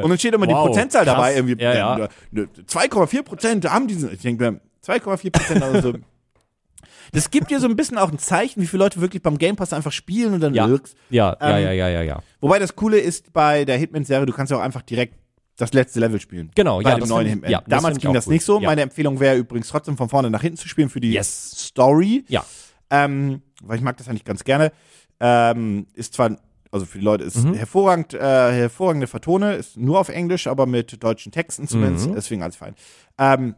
Und dann steht immer die *laughs* Wow, Prozentzahl krass. dabei, irgendwie, Ja, ja. äh, ne, 2,4 Prozent haben diesen, ich denke mir, 2,4 Prozent, also *laughs* Das gibt dir so ein bisschen auch ein Zeichen, wie viele Leute wirklich beim Game Pass einfach spielen und dann Ja. wirkst. Ja, ja, Ähm, ja, ja, ja, ja. Wobei das Coole ist bei der Hitman-Serie, du kannst ja auch einfach direkt das letzte Level spielen. Genau, bei ja, dem neuen Hitman. ja, Damals ging das gut. nicht so. Ja. Meine Empfehlung wäre übrigens trotzdem von vorne nach hinten zu spielen für die Yes. Story. Ja. Ähm, weil ich mag das eigentlich ganz gerne. Ähm, ist zwar, also für die Leute ist Mhm. hervorragend, äh, hervorragende Vertone, ist nur auf Englisch, aber mit deutschen Texten zumindest, Mhm. deswegen alles fein. Ähm,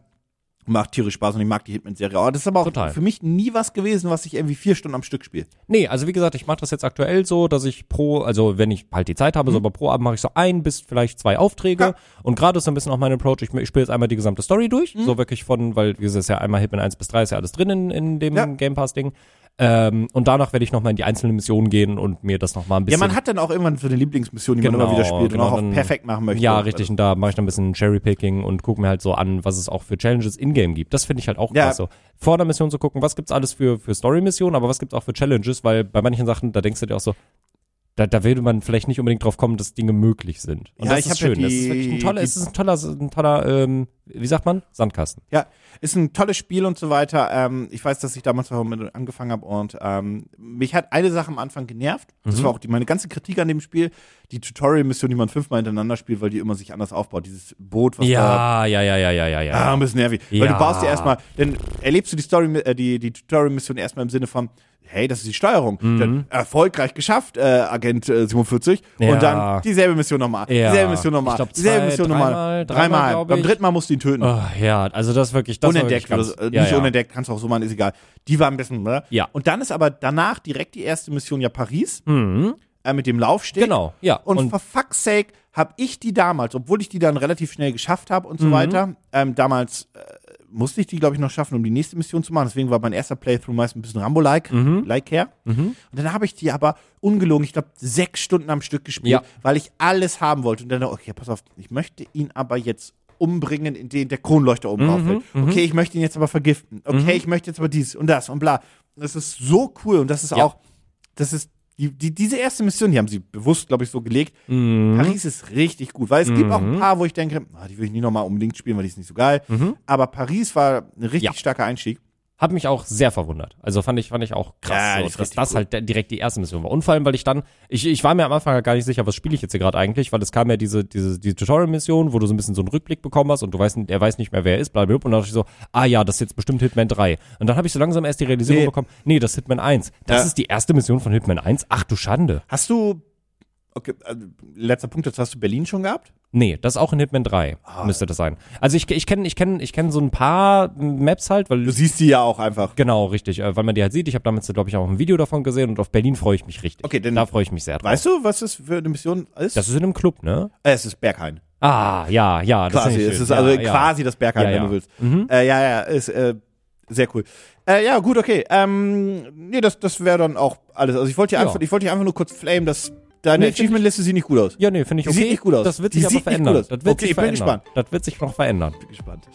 macht tierisch Spaß und ich mag die Hitman-Serie. Aber das ist aber auch Total. für mich nie was gewesen, was ich irgendwie vier Stunden am Stück spiele. Nee, also wie gesagt, ich mache das jetzt aktuell so, dass ich pro, also wenn ich halt die Zeit habe, so aber pro Abend mache ich so ein bis vielleicht zwei Aufträge. Mhm. Ja. Und gerade ist so ein bisschen auch mein Approach, ich, ich spiele jetzt einmal die gesamte Story durch, Mhm. so wirklich von, weil wie gesagt, ist ja einmal Hitman 1 bis 3 ist ja alles drin in, in dem Ja. Game Pass-Ding. Ähm, und danach werde ich nochmal in die einzelnen Missionen gehen und mir das nochmal ein Ja, bisschen. man hat dann auch irgendwann so eine Lieblingsmission, die man Genau, immer wieder spielt genau, und auch dann- perfekt machen möchte. Ja, richtig. Und da mache ich dann ein bisschen Cherrypicking und gucke mir halt so an, was es auch für Challenges in-game gibt. Das finde ich halt auch Ja. krass. So. Vor der Mission zu gucken, was gibt's alles für, für Story-Missionen, aber was gibt's auch für Challenges, weil bei manchen Sachen, da denkst du dir auch so, da, da würde man vielleicht nicht unbedingt drauf kommen, dass Dinge möglich sind. Und Ja, das ich ist hab ja schön. das ist die- wirklich ein toller, die- es ist ein toller, ein toller, ähm, wie sagt man? Sandkasten. Ja, ist ein tolles Spiel und so weiter. Ähm, ich weiß, dass ich damals auch mit angefangen habe und ähm, mich hat eine Sache am Anfang genervt. Das Mhm. war auch die, meine ganze Kritik an dem Spiel. Die Tutorial-Mission, die man fünfmal hintereinander spielt, weil die immer sich anders aufbaut. Dieses Boot, was da Ja, ja, ja, ja, ja, ja, Ah, ja. ein bisschen nervig. Weil Ja. du baust dir erstmal, dann erlebst du die Story, äh, die, die Tutorial-Mission erstmal im Sinne von, hey, das ist die Steuerung. Mhm. Dann erfolgreich geschafft, äh, Agent äh, 47. Ja. Und dann dieselbe Mission nochmal. Ja. Dieselbe Mission nochmal. Dieselbe Mission nochmal. dreimal, Beim dritten Mal musst du ihn töten. Oh, ja, also das wirklich, das unentdeckt wirklich ganz, nicht ja, ja. unentdeckt, kannst du auch so machen, ist egal. Die war ein bisschen, ne? Ja. Und dann ist aber danach direkt die erste Mission ja Paris. Mhm. Äh, mit dem Laufsteg. Genau, ja. Und, Und- for fuck's sake habe ich die damals, obwohl ich die dann relativ schnell geschafft habe und so Mhm. weiter, ähm, damals äh, musste ich die, glaube ich, noch schaffen, um die nächste Mission zu machen. Deswegen war mein erster Playthrough meist ein bisschen Rambo-like, Mhm. like her. Und dann habe ich die aber ungelogen, ich glaube, sechs Stunden am Stück gespielt, Ja. weil ich alles haben wollte. Und dann, okay, pass auf, ich möchte ihn aber jetzt umbringen, indem der Kronleuchter oben drauf fällt. Okay, ich möchte ihn jetzt aber vergiften. Okay, ich möchte jetzt aber dies und das und bla. Das ist so cool und das ist Ja. auch, das ist die, die, diese erste Mission, die haben sie bewusst, glaube ich, so gelegt. Mhm. Paris ist richtig gut, weil es gibt auch ein paar, wo ich denke, ah, die will ich nie nochmal unbedingt spielen, weil die ist nicht so geil. Aber Paris war ein richtig Mhm. Ja. starker Einstieg. Hat mich auch sehr verwundert. Also fand ich, fand ich auch krass, Ja, so, dass das cool. halt direkt die erste Mission war. Und vor allem, weil ich dann, ich, ich war mir am Anfang gar nicht sicher, was spiele ich jetzt hier gerade eigentlich, weil es kam ja diese, diese, die Tutorial-Mission, wo du so ein bisschen so einen Rückblick bekommen hast und du weißt, er weiß nicht mehr, wer er ist, blablabla. Und dann dachte ich so, ah ja, das ist jetzt bestimmt Hitman 3. Und dann habe ich so langsam erst die Realisierung Nee. bekommen, nee, das ist Hitman 1. Das Ja. ist die erste Mission von Hitman 1. Ach du Schande. Hast du, okay, äh, letzter Punkt, jetzt hast du Berlin schon gehabt? Nee, das ist auch in Hitman 3, Ah. müsste das sein. Also ich, ich kenne ich kenn, ich kenn so ein paar Maps halt, weil Du siehst die ja auch einfach. Genau, richtig, äh, weil man die halt sieht. Ich habe damals, glaube ich, auch ein Video davon gesehen und auf Berlin freue ich mich richtig. Okay, dann- da freue ich mich sehr drauf. Weißt du, was das für eine Mission ist? Das ist in einem Club, ne? äh, es ist Berghain. Ah, ja, ja. Das Quasi. ich Es ist also ja, ja. quasi das Berghain, Ja, wenn ja. du willst. Mhm. Äh, ja, ja, ist äh, sehr cool. Äh, ja, gut, okay. Ähm, nee, das, das wäre dann auch alles. Also ich wollte dir Ja. einfach, ich wollte dir einfach nur kurz flamen, dass deine Nee, Achievement-Liste sieht nicht gut aus. Ja, nee, finde ich Die okay. sieht nicht gut aus. Das wird Die sich aber sieht nicht verändern. Das wird Okay, sich ich bin verändern. gespannt. Das wird sich noch verändern. Bin gespannt.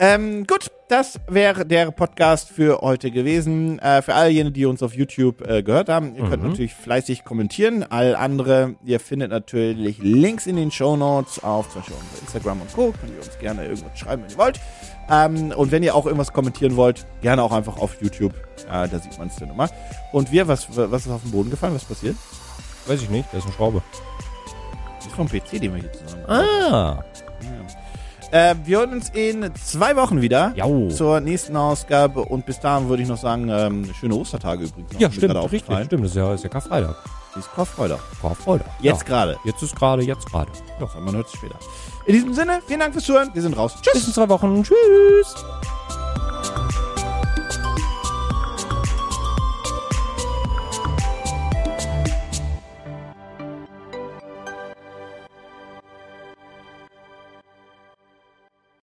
Ähm, gut, das wäre der Podcast für heute gewesen. Äh, für all jene, die uns auf YouTube äh, gehört haben, ihr könnt Mhm. natürlich fleißig kommentieren. All andere, ihr findet natürlich Links in den Show Notes auf zum Beispiel unser Instagram und Co. Könnt ihr uns gerne irgendwas schreiben, wenn ihr wollt. Ähm, und wenn ihr auch irgendwas kommentieren wollt, gerne auch einfach auf YouTube. Äh, da sieht man es dann immer. Und wir, was, was ist auf den Boden gefallen? Was passiert? Weiß ich nicht, da ist eine Schraube. Das ist vom PC, den wir hier zusammen haben. Ah. Äh, wir hören uns in zwei Wochen wieder. Jau. zur nächsten Ausgabe und bis dahin würde ich noch sagen, ähm, schöne Ostertage übrigens. noch. Ja, stimmt, gerade richtig, stimmt. Das ist ja, ist ja Karfreitag. Ist Karfreitag. Karfreitag. Jetzt Ja. gerade. Jetzt ist gerade, jetzt gerade. Doch, man hört es später. In diesem Sinne, vielen Dank fürs Zuhören. Wir sind raus. Tschüss. Bis in zwei Wochen. Tschüss.